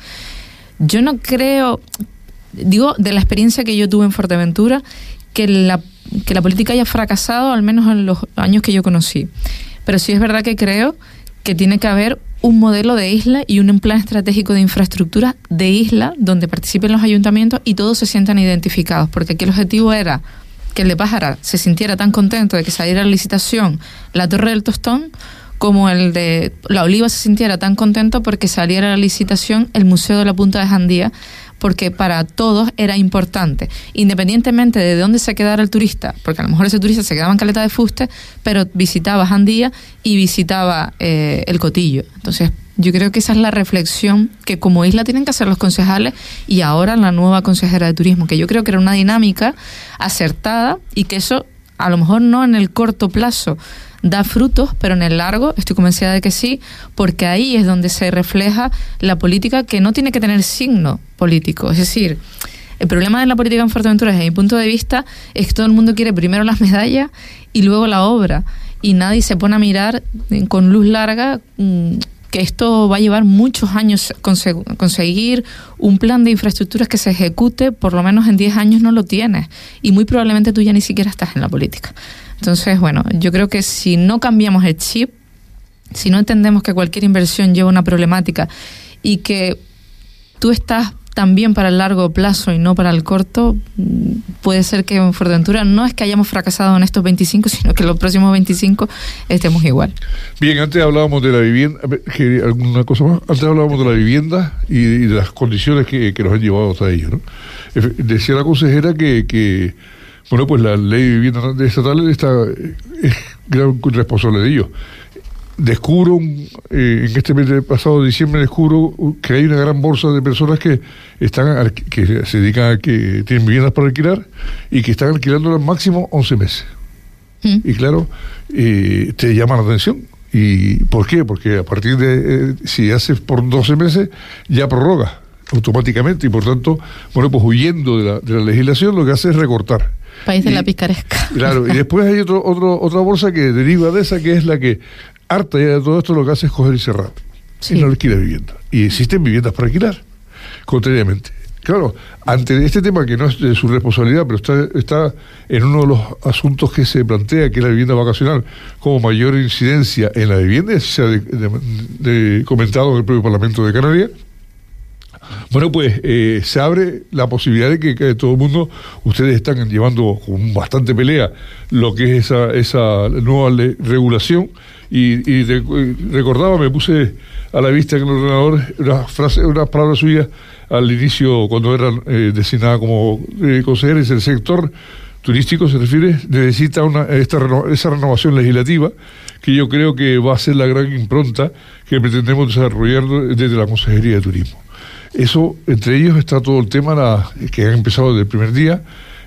Speaker 4: Yo no creo, digo, de la experiencia que yo tuve en Fuerteventura, que la, que la política haya fracasado, al menos en los años que yo conocí. Pero sí es verdad que creo que tiene que haber un modelo de isla y un plan estratégico de infraestructura de isla donde participen los ayuntamientos y todos se sientan identificados, porque aquí el objetivo era que el de Pájara se sintiera tan contento de que saliera a licitación la Torre del Tostón como el de La Oliva se sintiera tan contento porque saliera a la licitación el Museo de la Punta de Jandía, porque para todos era importante, independientemente de dónde se quedara el turista, porque a lo mejor ese turista se quedaba en Caleta de Fuste, pero visitaba Jandía y visitaba eh, el Cotillo. Entonces, Yo creo que esa es la reflexión que como isla tienen que hacer los concejales y ahora la nueva consejera de turismo, que yo creo que era una dinámica acertada y que eso a lo mejor no en el corto plazo da frutos, pero en el largo estoy convencida de que sí, porque ahí es donde se refleja la política que no tiene que tener signo político. Es decir, el problema de la política en Fuerteventura, desde mi punto de vista, es que todo el mundo quiere primero las medallas y luego la obra. Y nadie se pone a mirar con luz larga mm, que esto va a llevar muchos años conseguir un plan de infraestructuras que se ejecute, por lo menos en 10 años no lo tienes. Y muy probablemente tú ya ni siquiera estás en la política. Entonces, bueno, yo creo que si no cambiamos el chip, si no entendemos que cualquier inversión lleva una problemática y que tú estás también para el largo plazo y no para el corto, puede ser que en Fuerteventura no es que hayamos fracasado en estos 25, sino que en los próximos 25 estemos igual.
Speaker 1: Bien, antes hablábamos de la vivienda, ¿alguna cosa más? Antes hablábamos de la vivienda y, de las condiciones que, que, nos han llevado hasta ello. ¿no? Decía la consejera que, que bueno, pues la ley de vivienda estatal está, es gran responsable de ello. Descubro, eh, en este mes de pasado diciembre, descubro que hay una gran bolsa de personas que están que se dedican a que tienen viviendas para alquilar y que están alquilando al máximo 11 meses. Mm. Y claro, eh, te llama la atención. ¿Y por qué? Porque a partir de, eh, si haces por 12 meses, ya prorroga automáticamente y por tanto, bueno, pues huyendo de la, de la legislación, lo que hace es recortar.
Speaker 4: País de la picaresca.
Speaker 1: Claro, y después hay otro, otro, otra bolsa que deriva de esa, que es la que, harta ya de todo esto, lo que hace es coger y cerrar. Sí. Y no alquila vivienda. Y existen viviendas para alquilar, contrariamente. Claro, ante este tema que no es de su responsabilidad, pero está, está en uno de los asuntos que se plantea, que es la vivienda vacacional, como mayor incidencia en la vivienda, se ha comentado en el propio Parlamento de Canarias, bueno, pues eh, se abre la posibilidad de que, todo el mundo, ustedes están llevando con bastante pelea lo que es esa, esa nueva regulación y, recordaba, me puse a la vista en el ordenador unas frases, unas palabras suyas al inicio cuando era eh, designada como eh, consejera, el sector turístico se refiere, necesita una, esta esa renovación legislativa que yo creo que va a ser la gran impronta que pretendemos desarrollar desde la Consejería de Turismo. Eso, entre ellos está todo el tema que ha empezado desde el primer día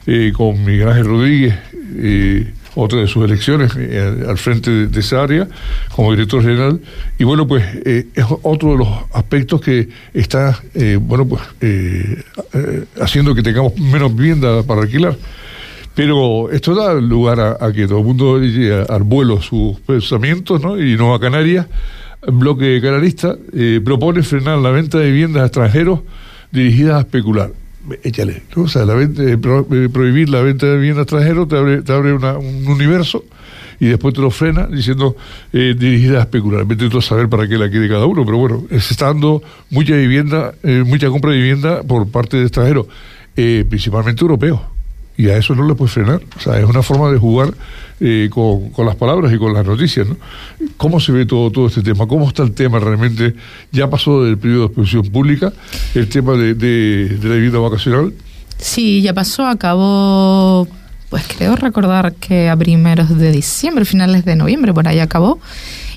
Speaker 1: eh, con Miguel Ángel Rodríguez, eh, otra de sus elecciones eh, al frente de, esa área como director general. Y bueno, pues es otro de los aspectos que está, bueno, pues haciendo que tengamos menos vivienda para alquilar. Pero esto da lugar a, que todo el mundo al vuelo sus pensamientos, ¿no? Y no a Canarias bloque canarista eh, propone frenar la venta de viviendas a extranjeros dirigidas a especular. Échale, O sea, la venta, eh, eh, prohibir la venta de a extranjeros te abre, te abre un universo y después te lo frena diciendo dirigida a especular. Vete a saber para qué la quiere cada uno, pero bueno, se está dando mucha vivienda, mucha compra de vivienda por parte de extranjeros, principalmente europeos y a eso no le puedes frenar. O sea, es una forma de jugar eh, con, las palabras y con las noticias. ¿no? ¿Cómo se ve todo, todo este tema? ¿Cómo está el tema realmente? ¿Ya pasó del periodo de exposición pública el tema de, de, la vivienda vacacional?
Speaker 4: Sí, ya pasó, acabó, pues creo recordar que a primeros de diciembre, finales de noviembre, por ahí acabó.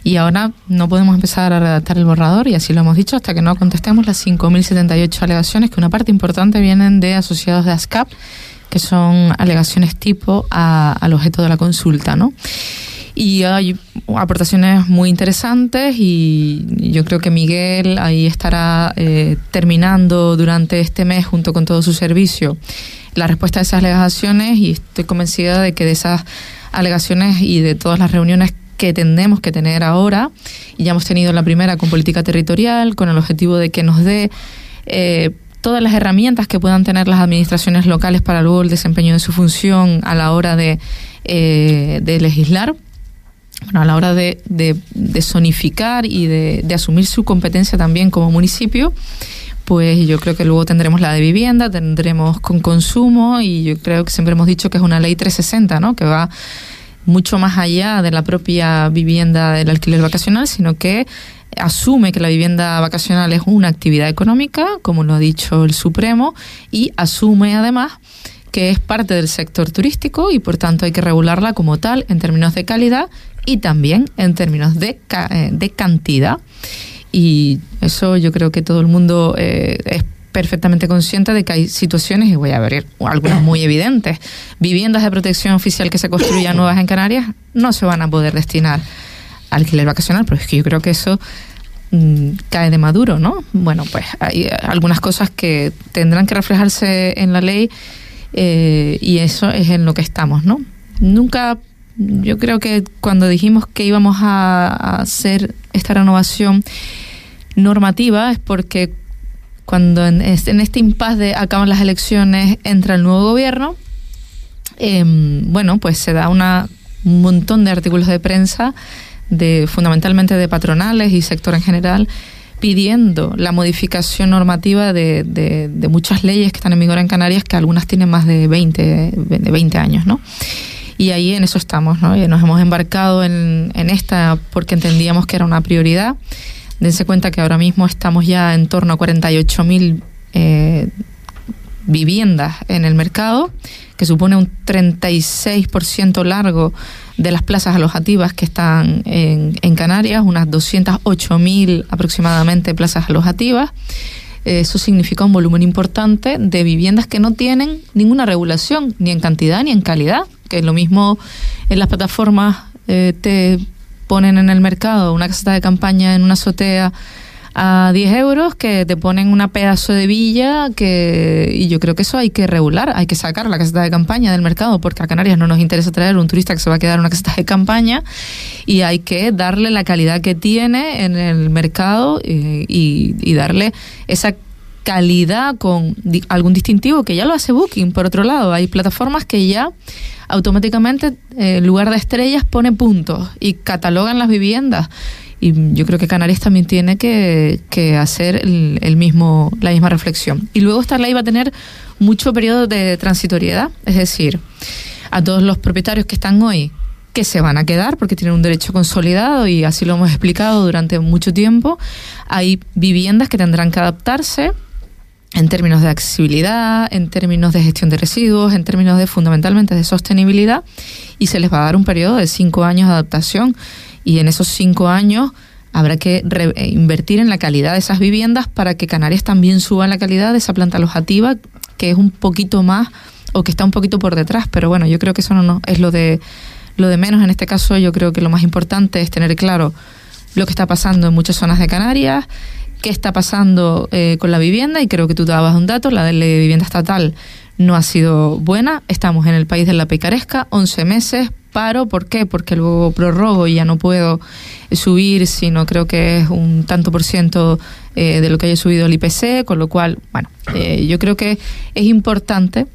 Speaker 4: Y ahora no podemos empezar a redactar el borrador, y así lo hemos dicho, hasta que no contestemos las 5.078 alegaciones, que una parte importante vienen de asociados de ASCAP que son alegaciones tipo al objeto de la consulta, ¿no? Y hay aportaciones muy interesantes y yo creo que Miguel ahí estará eh, terminando durante este mes junto con todo su servicio la respuesta a esas alegaciones y estoy convencida de que de esas alegaciones y de todas las reuniones que tenemos que tener ahora, y ya hemos tenido la primera con política territorial, con el objetivo de que nos dé eh, todas las herramientas que puedan tener las administraciones locales para luego el desempeño de su función a la hora de, eh, de legislar. Bueno, a la hora de, de, zonificar y de, de, asumir su competencia también como municipio, pues yo creo que luego tendremos la de vivienda, tendremos con consumo y yo creo que siempre hemos dicho que es una ley 360, ¿no? Que va mucho más allá de la propia vivienda del alquiler vacacional, sino que asume que la vivienda vacacional es una actividad económica, como lo ha dicho el Supremo, y asume además que es parte del sector turístico y por tanto hay que regularla como tal en términos de calidad y también en términos de, eh, de cantidad. Y eso yo creo que todo el mundo eh, es perfectamente consciente de que hay situaciones, y voy a abrir algunas muy evidentes, viviendas de protección oficial que se construyan nuevas en Canarias no se van a poder destinar alquiler vacacional, pero es que yo creo que eso mm, cae de maduro, ¿no? Bueno, pues hay algunas cosas que tendrán que reflejarse en la ley eh, y eso es en lo que estamos, ¿no? Nunca, yo creo que cuando dijimos que íbamos a hacer esta renovación normativa es porque cuando en, este impasse de acaban las elecciones entra el nuevo gobierno, em, bueno, pues se da una, un montón de artículos de prensa, de fundamentalmente de patronales y sector en general, pidiendo la modificación normativa de, de, muchas leyes que están en vigor en Canarias, que algunas tienen más de 20, de 20 años, ¿no? Y ahí en eso estamos, ¿no? Y nos hemos embarcado en, en esta porque entendíamos que era una prioridad. Dense cuenta que ahora mismo estamos ya en torno a 48.000 eh, viviendas en el mercado, que supone un 36% largo de las plazas alojativas que están en, en Canarias, unas 208.000 aproximadamente plazas alojativas. Eso significa un volumen importante de viviendas que no tienen ninguna regulación, ni en cantidad ni en calidad, que lo mismo en las plataformas eh, te ponen en el mercado una caseta de campaña en una azotea a 10 euros que te ponen una pedazo de villa que y yo creo que eso hay que regular, hay que sacar la caseta de campaña del mercado porque a Canarias no nos interesa traer un turista que se va a quedar una caseta de campaña y hay que darle la calidad que tiene en el mercado eh, y, y darle esa calidad con algún distintivo que ya lo hace Booking. Por otro lado, hay plataformas que ya automáticamente eh, en lugar de estrellas pone puntos y catalogan las viviendas. Y yo creo que Canarias también tiene que, hacer el, mismo, la misma reflexión. Y luego esta ley va a tener mucho periodo de transitoriedad, es decir, a todos los propietarios que están hoy que se van a quedar porque tienen un derecho consolidado y así lo hemos explicado durante mucho tiempo. Hay viviendas que tendrán que adaptarse en términos de accesibilidad, en términos de gestión de residuos, en términos de fundamentalmente de sostenibilidad, y se les va a dar un periodo de cinco años de adaptación. Y en esos cinco años habrá que eh, invertir en la calidad de esas viviendas para que Canarias también suba la calidad de esa planta alojativa, que es un poquito más o que está un poquito por detrás. Pero bueno, yo creo que eso no es lo de lo de menos en este caso. Yo creo que lo más importante es tener claro lo que está pasando en muchas zonas de Canarias qué está pasando eh, con la vivienda y creo que tú dabas un dato, la de vivienda estatal no ha sido buena, estamos en el país de la picaresca, 11 meses, paro, ¿por qué? Porque luego prorrogo y ya no puedo subir, sino creo que es un tanto por ciento eh, de lo que haya subido el IPC, con lo cual, bueno, eh, yo creo que es importante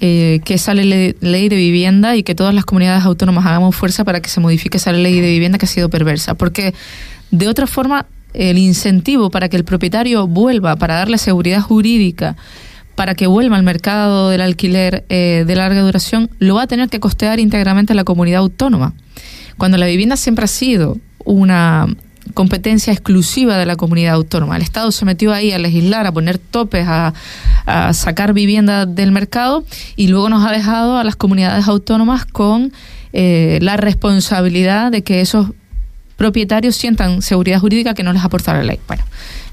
Speaker 4: que esa ley, ley de vivienda y que todas las comunidades autónomas hagamos fuerza para que se modifique esa ley de vivienda que ha sido perversa, porque de otra forma el incentivo para que el propietario vuelva, para darle seguridad jurídica, para que vuelva al mercado del alquiler eh, de larga duración, lo va a tener que costear íntegramente la comunidad autónoma. Cuando la vivienda siempre ha sido una competencia exclusiva de la comunidad autónoma. El Estado se metió ahí a legislar, a poner topes, a, sacar vivienda del mercado y luego nos ha dejado a las comunidades autónomas con eh, la responsabilidad de que esos propietarios sientan seguridad jurídica que no les aporta la ley. Bueno,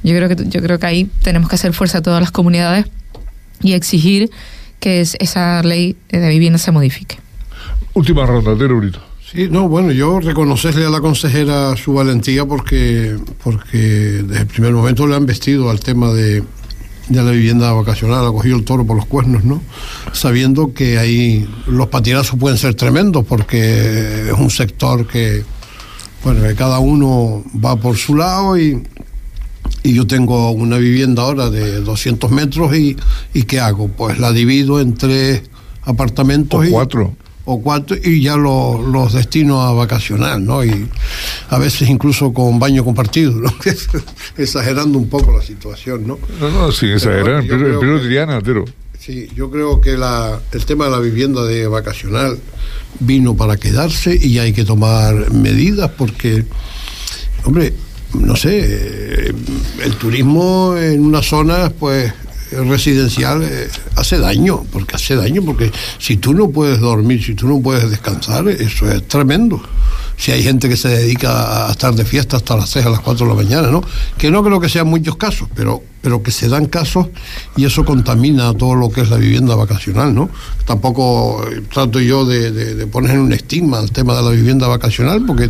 Speaker 4: yo creo que yo creo que ahí tenemos que hacer fuerza a todas las comunidades y exigir que esa ley de vivienda se modifique.
Speaker 1: Última ronda, de ahorita.
Speaker 3: Sí, no, bueno, yo reconocerle a la consejera su valentía porque, porque desde el primer momento le han vestido al tema de, de la vivienda vacacional, ha cogido el toro por los cuernos, ¿no? Sabiendo que ahí los patinazos pueden ser tremendos porque es un sector que, bueno, que cada uno va por su lado y, y yo tengo una vivienda ahora de 200 metros y, y ¿qué hago? Pues la divido en tres apartamentos.
Speaker 1: O cuatro.
Speaker 3: o cuatro y ya los destino a vacacional, ¿no? Y a veces incluso con baño compartido, ¿no? Exagerando un poco la situación, ¿no?
Speaker 1: No, no, sí, exagerar, pero, pero, Diana, pero...
Speaker 3: Sí, yo creo que la, el tema de la vivienda de vacacional vino para quedarse y hay que tomar medidas porque, hombre, no sé, el turismo en unas zonas pues residencial eh, hace daño, porque hace daño, porque si tú no puedes dormir, si tú no puedes descansar, eso es tremendo. Si hay gente que se dedica a estar de fiesta hasta las 6 a las 4 de la mañana, ¿no? Que no creo que sean muchos casos, pero, pero que se dan casos y eso contamina todo lo que es la vivienda vacacional, ¿no? Tampoco eh, trato yo de, de poner un estigma al tema de la vivienda vacacional, porque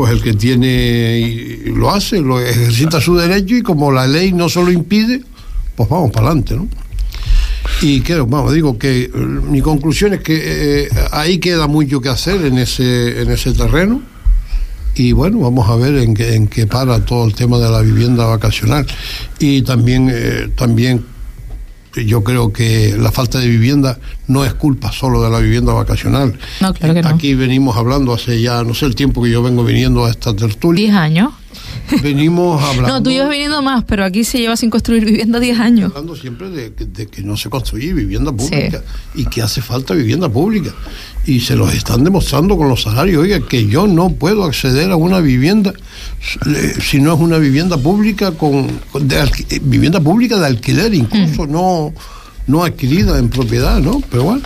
Speaker 3: pues el que tiene lo hace, lo ejercita su derecho y como la ley no se lo impide, pues vamos para adelante, ¿no? Y creo, vamos, digo que eh, mi conclusión es que eh, ahí queda mucho que hacer en ese, en ese terreno. Y bueno, vamos a ver en qué, en qué para todo el tema de la vivienda vacacional. Y también, eh, también yo creo que la falta de vivienda no es culpa solo de la vivienda vacacional.
Speaker 4: No, claro que no.
Speaker 3: Aquí venimos hablando hace ya, no sé el tiempo que yo vengo viniendo a esta tertulia.
Speaker 4: ¿Diez años?
Speaker 3: Venimos hablando.
Speaker 4: No, tú llevas viniendo más, pero aquí se lleva sin construir vivienda 10 años.
Speaker 3: Hablando siempre de, de, que no se construye vivienda pública sí. y que hace falta vivienda pública. Y se los están demostrando con los salarios. Oiga, que yo no puedo acceder a una vivienda eh, si no es una vivienda pública con, de vivienda pública de alquiler, incluso mm. no, no adquirida en propiedad, ¿no? Pero bueno.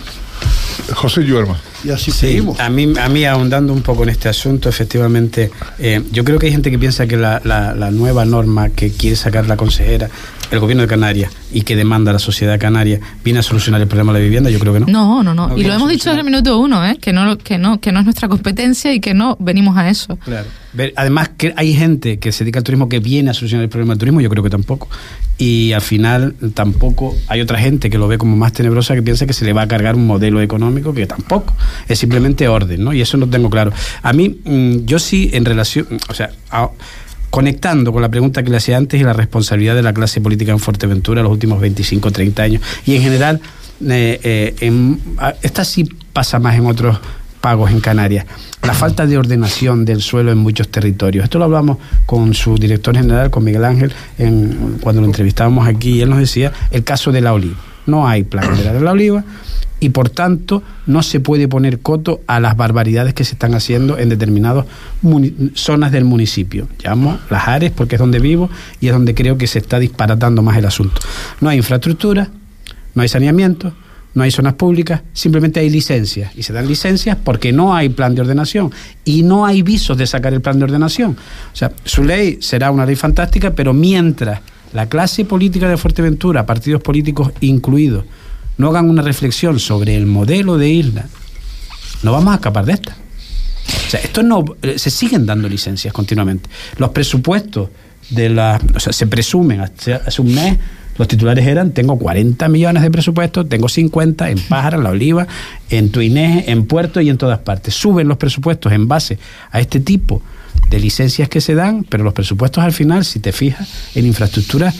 Speaker 1: José Lluerma.
Speaker 2: Y así sí, seguimos. A mí, a mí, ahondando un poco en este asunto, efectivamente, eh, yo creo que hay gente que piensa que la, la, la, nueva norma que quiere sacar la consejera, el gobierno de Canarias, y que demanda la sociedad canaria, viene a solucionar el problema de la vivienda. Yo creo que no.
Speaker 4: No, no, no. no y lo hemos dicho desde el minuto uno, ¿eh? que, no, que, no, que no es nuestra competencia y que no venimos a eso.
Speaker 2: Claro. Además, que hay gente que se dedica al turismo que viene a solucionar el problema del turismo, yo creo que tampoco. Y al final, tampoco hay otra gente que lo ve como más tenebrosa que piensa que se le va a cargar un modelo económico que tampoco. Es simplemente orden, ¿no? Y eso no tengo claro. A mí, yo sí, en relación. O sea. Conectando con la pregunta que le hacía antes y la responsabilidad de la clase política en Fuerteventura los últimos 25 30 años. Y en general, eh, eh, esta sí pasa más en otros pagos en Canarias. La falta de ordenación del suelo en muchos territorios. Esto lo hablamos con su director general, con Miguel Ángel, en, cuando lo entrevistábamos aquí, él nos decía el caso de la oliva. No hay plan de la oliva y por tanto no se puede poner coto a las barbaridades que se están haciendo en determinadas zonas del municipio. Llamo las Ares porque es donde vivo y es donde creo que se está disparatando más el asunto. No hay infraestructura, no hay saneamiento, no hay zonas públicas, simplemente hay licencias. Y se dan licencias porque no hay plan de ordenación y no hay visos de sacar el plan de ordenación. O sea, su ley será una ley fantástica, pero mientras la clase política de Fuerteventura, partidos políticos incluidos, no hagan una reflexión sobre el modelo de isla, no vamos a escapar de esta. O sea, esto no eh, se siguen dando licencias continuamente. Los presupuestos de la, o sea, se presumen hace, hace un mes los titulares eran tengo 40 millones de presupuesto, tengo 50 en Pájara, La Oliva, en Tuiné, en Puerto y en todas partes. Suben los presupuestos en base a este tipo de licencias que se dan, pero los presupuestos al final, si te fijas, en infraestructura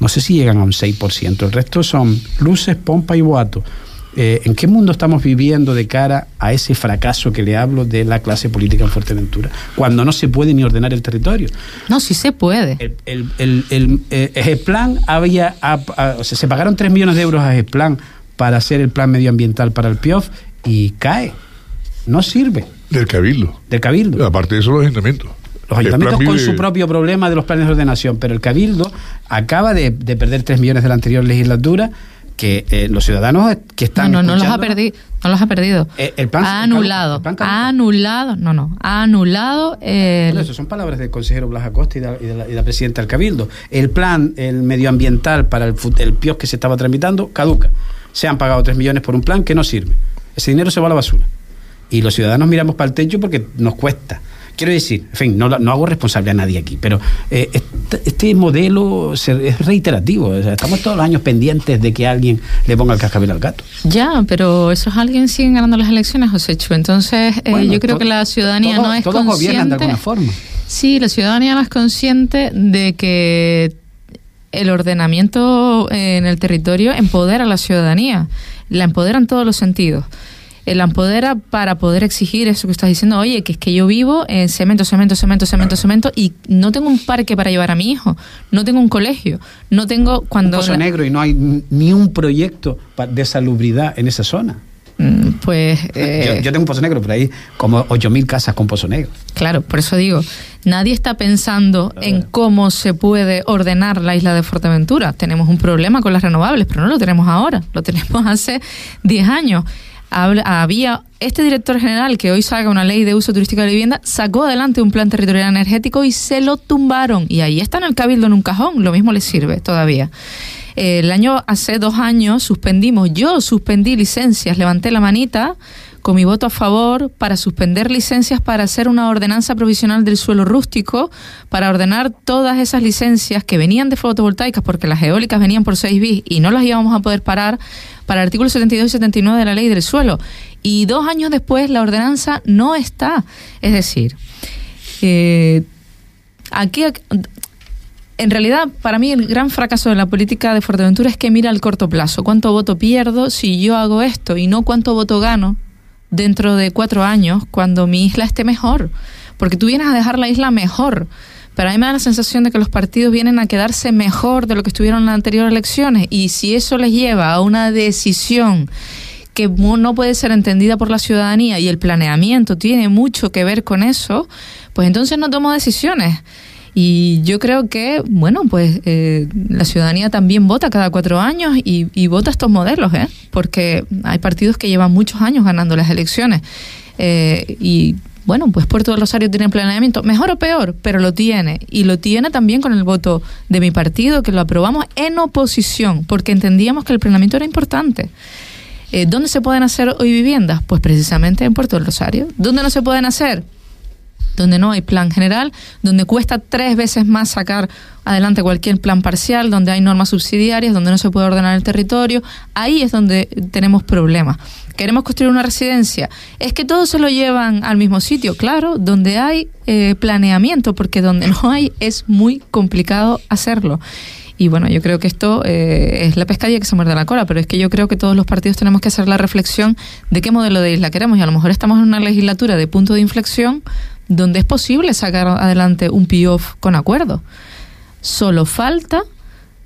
Speaker 2: no sé si llegan a un 6%. El resto son luces, pompa y boato. Eh, ¿En qué mundo estamos viviendo de cara a ese fracaso que le hablo de la clase política en Fuerteventura? Cuando no se puede ni ordenar el territorio.
Speaker 4: No, sí se puede.
Speaker 2: El, el, el, el eh, plan había. A, a, o sea, se pagaron 3 millones de euros a plan para hacer el plan medioambiental para el PIOF y cae. No sirve.
Speaker 1: Del Cabildo.
Speaker 2: Del Cabildo.
Speaker 1: Aparte de eso, los ayuntamientos.
Speaker 2: Los ayuntamientos con su propio problema de los planes de ordenación, pero el Cabildo acaba de, de perder 3 millones de la anterior legislatura que eh, los ciudadanos que están
Speaker 4: no no, no los ha perdido no los ha perdido.
Speaker 2: Eh, el plan,
Speaker 4: ha anulado el plan, el plan ha anulado no no ha anulado el...
Speaker 2: eso son palabras del consejero Blas Acosta y de, y, de la, y de, la, presidenta del cabildo el plan el medioambiental para el, el PIOS que se estaba tramitando caduca. Se han pagado 3 millones por un plan que no sirve. Ese dinero se va a la basura. Y los ciudadanos miramos para el techo porque nos cuesta quiero decir, en fin, no, no hago responsable a nadie aquí, pero eh, este, este, modelo es reiterativo. O sea, estamos todos los años pendientes de que alguien le ponga el cascabel al gato.
Speaker 4: Ya, pero esos alguien siguen ganando las elecciones, José Chu. Entonces, eh, bueno, yo creo que la ciudadanía no es
Speaker 2: todos
Speaker 4: consciente.
Speaker 2: gobiernan de alguna forma.
Speaker 4: Sí, la ciudadanía no es consciente de que el ordenamiento en el territorio empodera a la ciudadanía, la empodera en todos los sentidos la empodera para poder exigir eso que estás diciendo, oye, que es que yo vivo en cemento, cemento, cemento, cemento, cemento y no tengo un parque para llevar a mi hijo, no tengo un colegio, no tengo cuando...
Speaker 2: Un pozo la... negro y no hay ni un proyecto de salubridad en esa zona.
Speaker 4: Mm, pues...
Speaker 2: Eh, yo, tengo un pozo negro, pero hay como 8.000 casas con pozo negro.
Speaker 4: Claro, por eso digo, nadie está pensando en cómo se puede ordenar la isla de Fuerteventura. Tenemos un problema con las renovables, pero no lo tenemos ahora, lo tenemos hace 10 años. Había este director general que hoy saca una ley de uso turístico de la vivienda, sacó adelante un plan territorial energético y se lo tumbaron. Y ahí está en el cabildo en un cajón, lo mismo le sirve todavía. El año, hace dos años, suspendimos, yo suspendí licencias, levanté la manita con mi voto a favor para suspender licencias para hacer una ordenanza provisional del suelo rústico, para ordenar todas esas licencias que venían de fotovoltaicas, porque las eólicas venían por 6 bis y no las íbamos a poder parar, para el artículo 72 y 79 de la ley del suelo. Y dos años después la ordenanza no está. Es decir, eh, aquí en realidad, para mí el gran fracaso de la política de Fuerteventura es que mira al corto plazo. ¿Cuánto voto pierdo si yo hago esto? Y no cuánto voto gano dentro de cuatro años cuando mi isla esté mejor. Porque tú vienes a dejar la isla mejor. Pero a mí me da la sensación de que los partidos vienen a quedarse mejor de lo que estuvieron en las anteriores elecciones. Y si eso les lleva a una decisión que no puede ser entendida por la ciudadanía y el planeamiento tiene mucho que ver con eso, pues entonces no tomo decisiones. Y yo creo que, bueno, pues eh, la ciudadanía también vota cada cuatro años y, vota estos modelos, ¿eh? porque hay partidos que llevan muchos años ganando las elecciones. Eh, y bueno, pues Puerto del Rosario tiene planeamiento, mejor o peor, pero lo tiene. Y lo tiene también con el voto de mi partido, que lo aprobamos en oposición, porque entendíamos que el planeamiento era importante. Eh, ¿Dónde se pueden hacer hoy viviendas? Pues precisamente en Puerto del Rosario. ¿Dónde no se pueden hacer? Donde no hay plan general, donde cuesta tres veces más sacar adelante cualquier plan parcial, donde hay normas subsidiarias, donde no se puede ordenar el territorio, ahí es donde tenemos problemas. Queremos construir una residencia. Es que todos se lo llevan al mismo sitio, claro, donde hay eh, planeamiento, porque donde no hay es muy complicado hacerlo. Y bueno, yo creo que esto eh, es la pescadilla que se muerde la cola, pero es que yo creo que todos los partidos tenemos que hacer la reflexión de qué modelo de isla queremos. Y a lo mejor estamos en una legislatura de punto de inflexión donde es posible sacar adelante un PIOF con acuerdo. Solo falta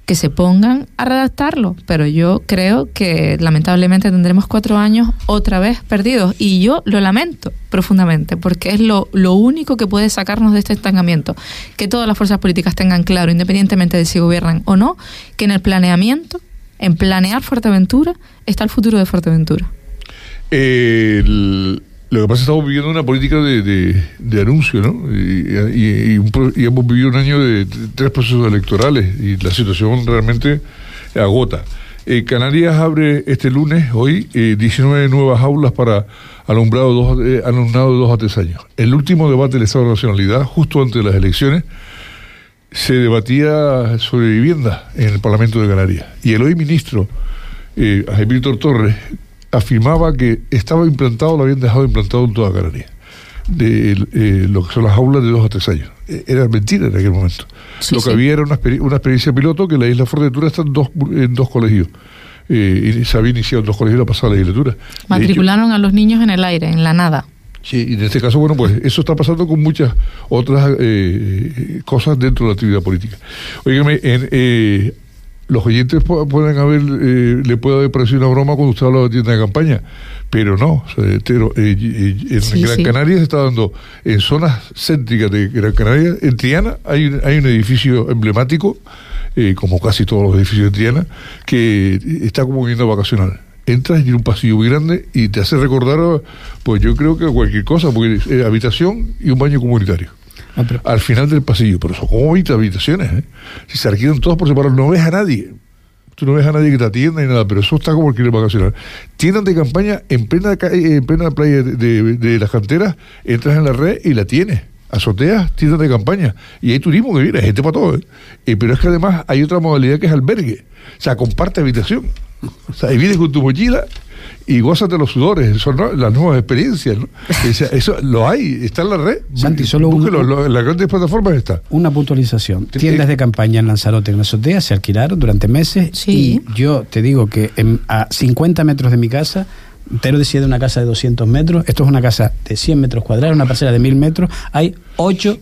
Speaker 4: que se pongan a redactarlo, pero yo creo que lamentablemente tendremos cuatro años otra vez perdidos y yo lo lamento profundamente porque es lo, lo único que puede sacarnos de este estancamiento, que todas las fuerzas políticas tengan claro, independientemente de si gobiernan o no, que en el planeamiento, en planear Fuerteventura, está el futuro de Fuerteventura.
Speaker 1: El lo que pasa es que estamos viviendo una política de, de, anuncio, ¿no? Y, hemos vivido un año de, tres procesos electorales y la situación realmente agota. Eh, Canarias abre este lunes, hoy, 19 eh, nuevas aulas para alumbrado dos, eh, alumnado de dos a tres años. El último debate del Estado de Nacionalidad, justo antes de las elecciones, se debatía sobre vivienda en el Parlamento de Canarias. Y el hoy ministro, eh, Víctor Torres, afirmaba que estaba implantado, lo habían dejado implantado en toda Canarias, de eh, lo que son las aulas de dos a tres años. E, era mentira en aquel momento. lo que había era una, experiencia piloto que la isla Fuerteventura está en dos, en dos colegios. Eh, y se había iniciado en dos colegios la pasada legislatura.
Speaker 4: Matricularon a los niños en el aire, en la nada.
Speaker 1: Sí, y en este caso, bueno, pues eso está pasando con muchas otras eh, cosas dentro de la actividad política. Oígame, en, los oyentes pueden haber, eh, le puede haber parecido una broma cuando usted habla de tienda de campaña, pero no. Eh, en Gran Canaria se está dando, en zonas céntricas de Gran Canaria, en Triana hay, hay un edificio emblemático, eh, como casi todos los edificios de Triana, que está como vivienda vacacional. Entras en un pasillo muy grande y te hace recordar, pues yo creo que cualquier cosa, porque es habitación y un baño comunitario. Ah, al final del pasillo, pero son como 20 habitaciones. ¿eh? Si se alquilan todos por separado, no ves a nadie. Tú no ves a nadie que te atienda ni nada, pero eso está como el quiere vacacional. Tiendas de campaña en plena, en plena playa de, las canteras, entras en la red y la tienes azoteas, tiendas de campaña. Y hay turismo que viene, hay gente para todo. ¿eh? Eh, pero es que además hay otra modalidad que es albergue. O sea, comparte habitación. O sea, y vienes con tu mochila y de los sudores, son las nuevas experiencias. eso lo hay, está en la red.
Speaker 2: Santi, solo
Speaker 1: en las grandes plataformas está.
Speaker 2: Una puntualización. Tiendas de campaña en Lanzarote, en la azotea, se alquilaron durante meses y yo te digo que a 50 metros de mi casa Tero decía de una casa de 200 metros, esto es una casa de 100 metros cuadrados, una parcela de 1000 metros, hay 8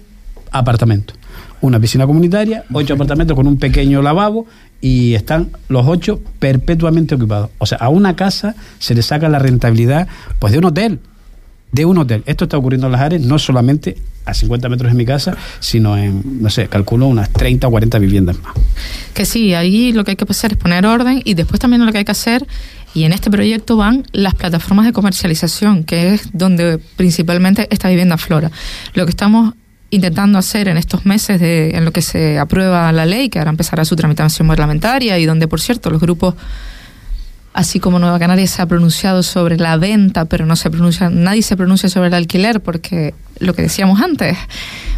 Speaker 2: apartamentos una piscina comunitaria, ocho apartamentos con un pequeño lavabo y están los ocho perpetuamente ocupados. O sea, a una casa se le saca la rentabilidad pues de un hotel, de un hotel. Esto está ocurriendo en las áreas, no solamente a 50 metros de mi casa, sino en, no sé, calculo unas 30 o 40 viviendas más.
Speaker 4: Que sí, ahí lo que hay que hacer es poner orden y después también lo que hay que hacer, y en este proyecto van las plataformas de comercialización, que es donde principalmente esta vivienda flora. Lo que estamos intentando hacer en estos meses de, en lo que se aprueba la ley, que ahora empezará su tramitación parlamentaria y donde, por cierto, los grupos, así como Nueva Canaria se ha pronunciado sobre la venta, pero no se pronuncia, nadie se pronuncia sobre el alquiler, porque lo que decíamos antes,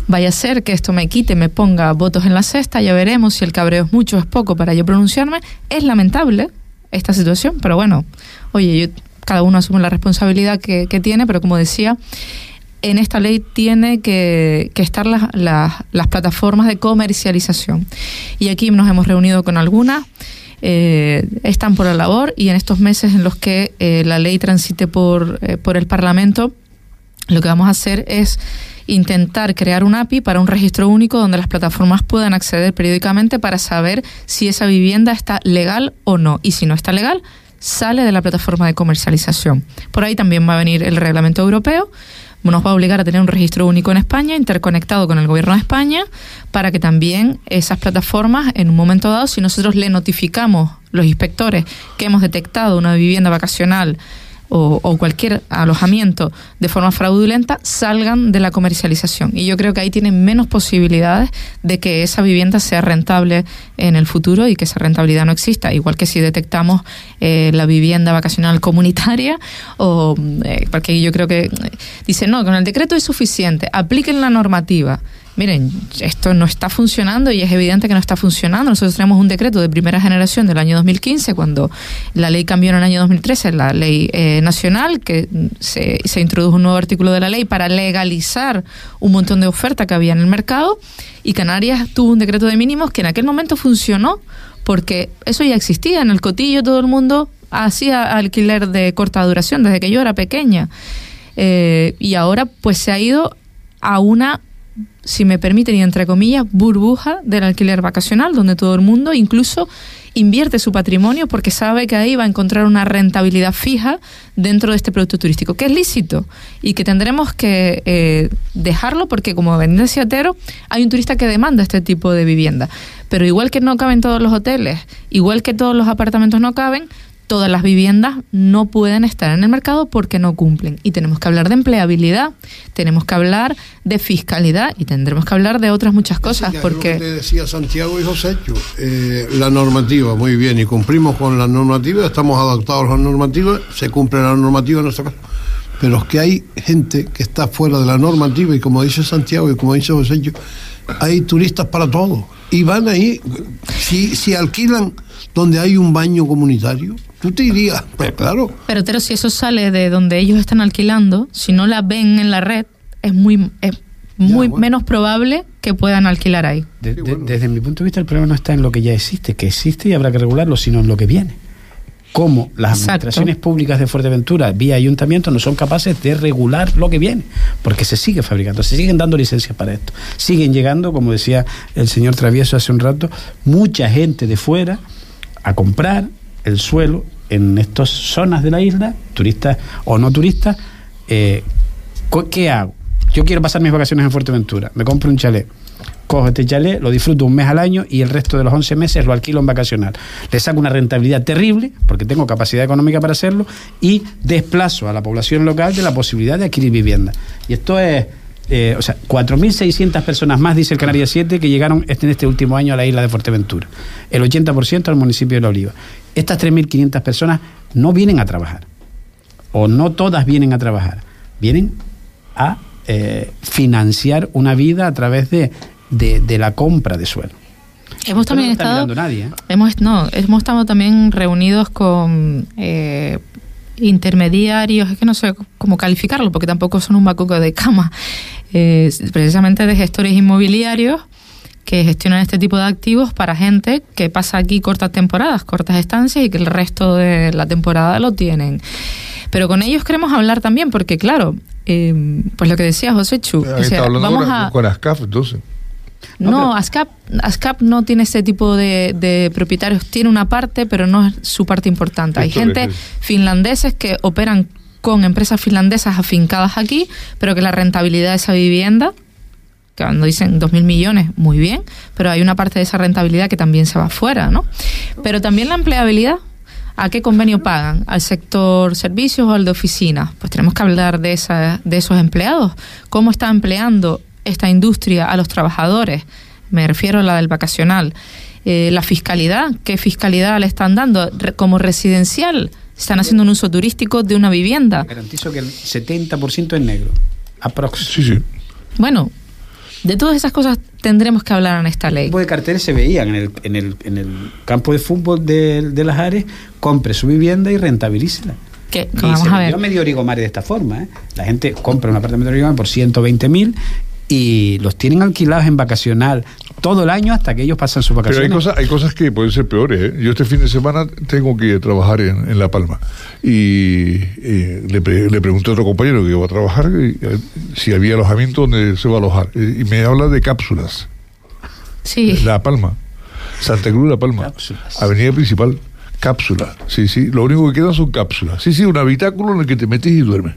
Speaker 4: vaya a ser que esto me quite, me ponga votos en la cesta, ya veremos si el cabreo es mucho o es poco para yo pronunciarme. Es lamentable esta situación, pero bueno, oye, cada uno asume la responsabilidad que, que tiene, pero como decía, en esta ley tiene que, estar las, las, plataformas de comercialización. Y aquí nos hemos reunido con algunas. Eh, están por la labor y en estos meses en los que eh, la ley transite por, eh, por el Parlamento, lo que vamos a hacer es intentar crear un API para un registro único donde las plataformas puedan acceder periódicamente para saber si esa vivienda está legal o no. Y si no está legal, sale de la plataforma de comercialización. Por ahí también va a venir el reglamento europeo nos va a obligar a tener un registro único en España, interconectado con el gobierno de España, para que también esas plataformas, en un momento dado, si nosotros le notificamos los inspectores que hemos detectado una vivienda vacacional o, cualquier alojamiento de forma fraudulenta salgan de la comercialización. Y yo creo que ahí tienen menos posibilidades de que esa vivienda sea rentable en el futuro y que esa rentabilidad no exista. Igual que si detectamos eh, la vivienda vacacional comunitaria o eh, porque yo creo que dice no, con el decreto es suficiente, apliquen la normativa miren, esto no está funcionando y es evidente que no está funcionando. Nosotros tenemos un decreto de primera generación del año 2015, cuando la ley cambió en el año 2013, la ley eh, nacional, que se, se introdujo un nuevo artículo de la ley para legalizar un montón de oferta que había en el mercado y Canarias tuvo un decreto de mínimos que en aquel momento funcionó porque eso ya existía en el cotillo, todo el mundo hacía alquiler de corta duración desde que yo era pequeña. Eh, y ahora pues se ha ido a una si me permiten, y entre comillas, burbuja del alquiler vacacional, donde todo el mundo incluso invierte su patrimonio porque sabe que ahí va a encontrar una rentabilidad fija dentro de este producto turístico, que es lícito y que tendremos que eh, dejarlo porque, como decía Tero, hay un turista que demanda este tipo de vivienda. Pero igual que no caben todos los hoteles, igual que todos los apartamentos no caben, todas las viviendas no pueden estar en el mercado porque no cumplen. Y tenemos que hablar de empleabilidad, tenemos que hablar de fiscalidad y tendremos que hablar de otras muchas cosas. porque
Speaker 3: te decía Santiago y José eh, la normativa, muy bien, y cumplimos con la normativa, estamos adaptados a la normativa, se cumple la normativa en nuestro caso. Pero es que hay gente que está fuera de la normativa y como dice Santiago y como dice José hay turistas para todo. Y van ahí, si, si alquilan donde hay un baño comunitario, tú te irías, pues claro.
Speaker 4: Pero, pero si eso sale de donde ellos están alquilando, si no la ven en la red, es muy, es muy menos probable que puedan alquilar ahí.
Speaker 2: Desde mi punto de vista, el problema no está en lo que ya existe, que existe y habrá que regularlo, sino en lo que viene. Cómo las administraciones públicas de Fuerteventura, vía ayuntamiento, no son capaces de regular lo que viene, porque se sigue fabricando, se siguen dando licencias para esto. Siguen llegando, como decía el señor Travieso hace un rato, mucha gente de fuera a comprar el suelo en estas zonas de la isla, turistas o no turistas. Eh, ¿Qué hago? Yo quiero pasar mis vacaciones en Fuerteventura, me compro un chalet. Cojo este chalet, lo disfruto un mes al año y el resto de los 11 meses lo alquilo en vacacional. Le saco una rentabilidad terrible, porque tengo capacidad económica para hacerlo, y desplazo a la población local de la posibilidad de adquirir vivienda. Y esto es eh, o sea, 4.600 personas más, dice el Canarias 7, que llegaron este, en este último año a la isla de Fuerteventura. El 80% al municipio de La Oliva. Estas 3.500 personas no vienen a trabajar, o no todas vienen a trabajar, vienen a eh, financiar una vida a través de, de, la compra de suelo.
Speaker 4: Hemos también estado. ¿eh? hemos, no, hemos estado también reunidos con intermediarios, es que no sé cómo calificarlo, porque tampoco son un bacuco de cama, eh, precisamente de gestores inmobiliarios que gestionan este tipo de activos para gente que pasa aquí cortas temporadas, cortas estancias y que el resto de la temporada lo tienen. Pero con ellos queremos hablar también, porque claro, eh, pues lo que decía José Chu,
Speaker 1: vamos a... Con ASCAF, entonces.
Speaker 4: No, ASCAP, ASCAP no tiene ese tipo de, de propietarios. Tiene una parte, pero no es su parte importante. Hay gente
Speaker 1: es-
Speaker 4: finlandeses que operan con empresas finlandesas afincadas aquí, pero que la rentabilidad de esa vivienda, que cuando dicen 2.000 millones, muy bien, pero hay una parte de esa rentabilidad que también se va afuera, ¿no? Pero también la empleabilidad. ¿A qué convenio pagan? ¿Al sector servicios o al de oficinas? Pues tenemos que hablar de, esa, de esos empleados. ¿Cómo está empleando esta industria a los trabajadores? Me refiero a la del vacacional. Eh, la fiscalidad, ¿qué fiscalidad le están dando? Re- como residencial, están haciendo un uso turístico de una vivienda.
Speaker 2: Garantizo que el 70% es negro. Aprox.
Speaker 1: Sí, sí.
Speaker 4: Bueno, de todas esas cosas tendremos que hablar en esta
Speaker 2: ¿Qué
Speaker 4: ley.
Speaker 2: tipo de carteles se veían en el, en el, en el campo de fútbol de, de las Ares? Compre su vivienda y rentabilícela.
Speaker 4: Que,
Speaker 2: Y
Speaker 4: vamos
Speaker 2: se
Speaker 4: a ver.
Speaker 2: medio Origomare de esta forma. ¿eh? La gente compra un apartamento de Origomare por 120 mil y los tienen alquilados en vacacional todo el año hasta que ellos pasan sus
Speaker 1: Pero hay
Speaker 2: vacaciones.
Speaker 1: cosas, hay cosas que pueden ser peores. ¿eh? Yo este fin de semana tengo que trabajar en, en La Palma. Y eh, le, pre- le pregunté a otro compañero que va a trabajar eh, si había alojamiento donde se va a alojar. Y me habla de cápsulas.
Speaker 4: Sí.
Speaker 1: La Palma. Santa Cruz de La Palma.
Speaker 2: Cápsulas.
Speaker 1: Avenida principal. Cápsulas. Sí, sí. Lo único que quedan son cápsulas. Sí, sí, un habitáculo en el que te metes y duermes.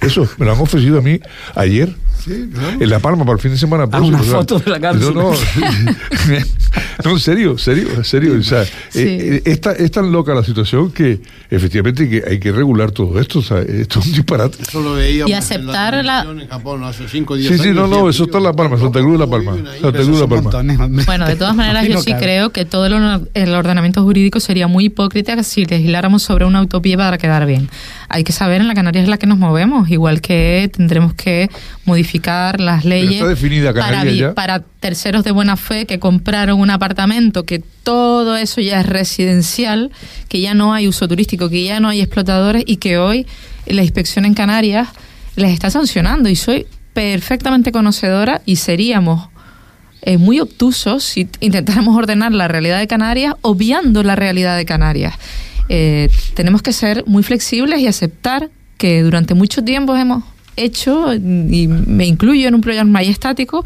Speaker 1: Eso, me lo han ofrecido a mí ayer.
Speaker 3: Sí, claro.
Speaker 1: En La Palma para el fin de semana.
Speaker 2: Ah,
Speaker 1: próximo,
Speaker 2: una foto de la cápsula.
Speaker 1: No, no, no, en serio, serio, serio. O sea,
Speaker 4: Sí.
Speaker 1: eh, eh, es, tan, es tan loca la situación que efectivamente que hay que regular todo esto. O sea, esto es un disparate.
Speaker 3: Eso lo veíamos
Speaker 4: Y
Speaker 3: en
Speaker 4: aceptar la-
Speaker 3: televisión en Japón hace 5 o 10
Speaker 1: Sí, sí, no, no, eso está en La Palma,
Speaker 3: "Pero
Speaker 1: Santa Cruz de La
Speaker 3: ¿cómo
Speaker 1: Palma.
Speaker 3: viven ahí?".
Speaker 1: Santa Cruz de La Palma.
Speaker 4: Bueno, de todas maneras, yo sí
Speaker 2: cabe.
Speaker 4: creo que todo el, or- el ordenamiento jurídico sería muy hipócrita si legisláramos sobre una utopía para quedar bien. Hay que saber en la Canarias es la que nos movemos, igual que tendremos que modificar las leyes para, para terceros de buena fe que compraron un apartamento, que todo eso ya es residencial, que ya no hay uso turístico, que ya no hay explotadores y que hoy la inspección en Canarias les está sancionando y soy perfectamente conocedora y seríamos eh, muy obtusos si intentáramos ordenar la realidad de Canarias obviando la realidad de Canarias. Eh, tenemos que ser muy flexibles y aceptar que durante mucho tiempo hemos hecho, y me incluyo en un proyecto majestático,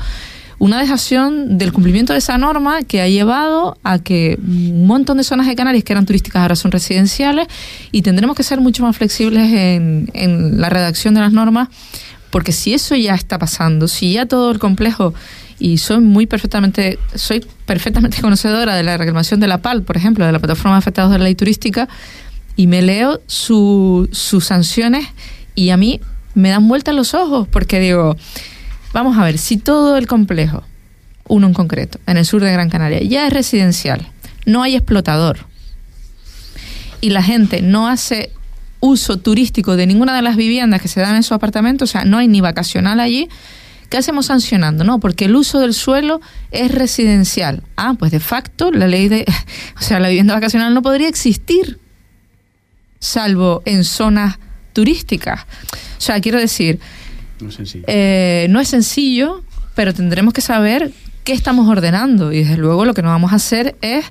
Speaker 4: una dejación del cumplimiento de esa norma que ha llevado a que un montón de zonas de Canarias que eran turísticas ahora son residenciales y tendremos que ser mucho más flexibles en, en la redacción de las normas porque si eso ya está pasando, si ya todo el complejo y soy muy perfectamente soy perfectamente conocedora de la reclamación de la PAL, por ejemplo, de la plataforma de afectados de la ley turística y me leo su- sus sanciones y a mí me dan vuelta los ojos porque digo, vamos a ver, si todo el complejo, uno en concreto, en el sur de Gran Canaria, ya es residencial, no hay explotador y la gente no hace uso turístico de ninguna de las viviendas que se dan en su apartamento, o sea, no hay ni vacacional allí, ¿qué hacemos sancionando? No, porque el uso del suelo es residencial. Ah, pues de facto la ley de, o sea, la vivienda vacacional no podría existir, salvo en zonas turísticas. O sea, quiero decir,
Speaker 2: No es sencillo.
Speaker 4: eh, no es sencillo, pero tendremos que saber qué estamos ordenando. Y desde luego lo que no vamos a hacer es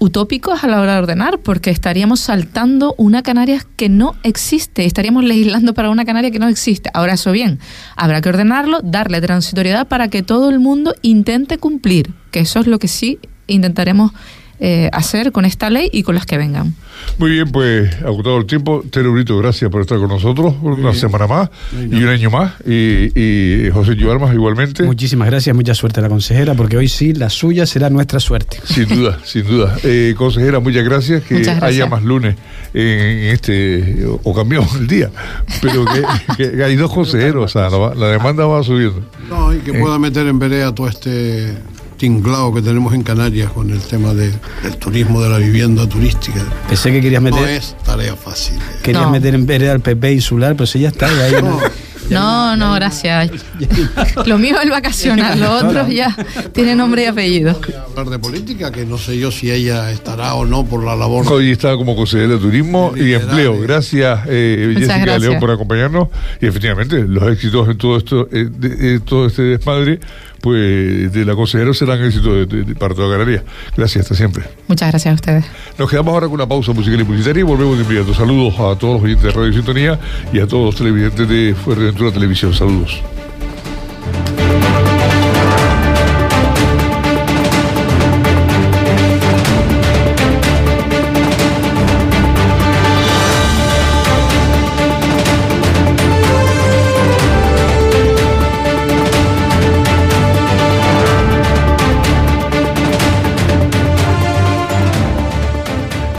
Speaker 4: utópicos a la hora de ordenar, porque estaríamos saltando una Canarias que no existe, estaríamos legislando para una Canaria que no existe. Ahora eso bien, habrá que ordenarlo, darle transitoriedad para que todo el mundo intente cumplir, que eso es lo que sí intentaremos eh, hacer con esta ley y con las que vengan.
Speaker 1: Muy bien, pues agotado el tiempo. Tere Brito, gracias por estar con nosotros una semana más y un año más. Y, y José Yuarmas igualmente.
Speaker 2: Muchísimas gracias, mucha suerte a la consejera, porque hoy sí, la suya será nuestra suerte.
Speaker 1: Sin duda, sin duda. Eh, consejera, muchas gracias. Que
Speaker 4: Muchas gracias.
Speaker 1: haya más lunes en este, o, o cambiamos el día, pero que, que hay dos consejeros, o sea, la, la demanda va subiendo.
Speaker 3: No, y que pueda meter en vereda todo este tinglao que tenemos en Canarias con el tema de- del turismo, de la vivienda turística.
Speaker 2: Pensé que querías meter,
Speaker 3: No es tarea fácil. eh.
Speaker 2: querías
Speaker 4: No.
Speaker 2: meter en vereda al PP insular, pero si ya está, ya hay
Speaker 3: No,
Speaker 4: No, no, gracias. Lo mío es el vacacional, lo otro ya tiene nombre y apellido.
Speaker 3: hablar de política, que no sé yo si ella estará o no por la labor.
Speaker 1: Hoy está como consejera de Turismo y Empleo. Gracias, eh, Jessica
Speaker 4: gracias.
Speaker 1: León, por acompañarnos. Y efectivamente, los éxitos en todo esto, eh, de- eh, todo este desmadre, pues de la consejera serán éxitos de, de- de- para toda Canarias. Gracias, hasta siempre.
Speaker 4: Muchas gracias a ustedes.
Speaker 1: Nos quedamos ahora con una pausa musical y publicitaria y volvemos de inmediato. Saludos a todos los oyentes de Radio Sintonía y a todos los televidentes de Fuerteventura Televisión. Saludos.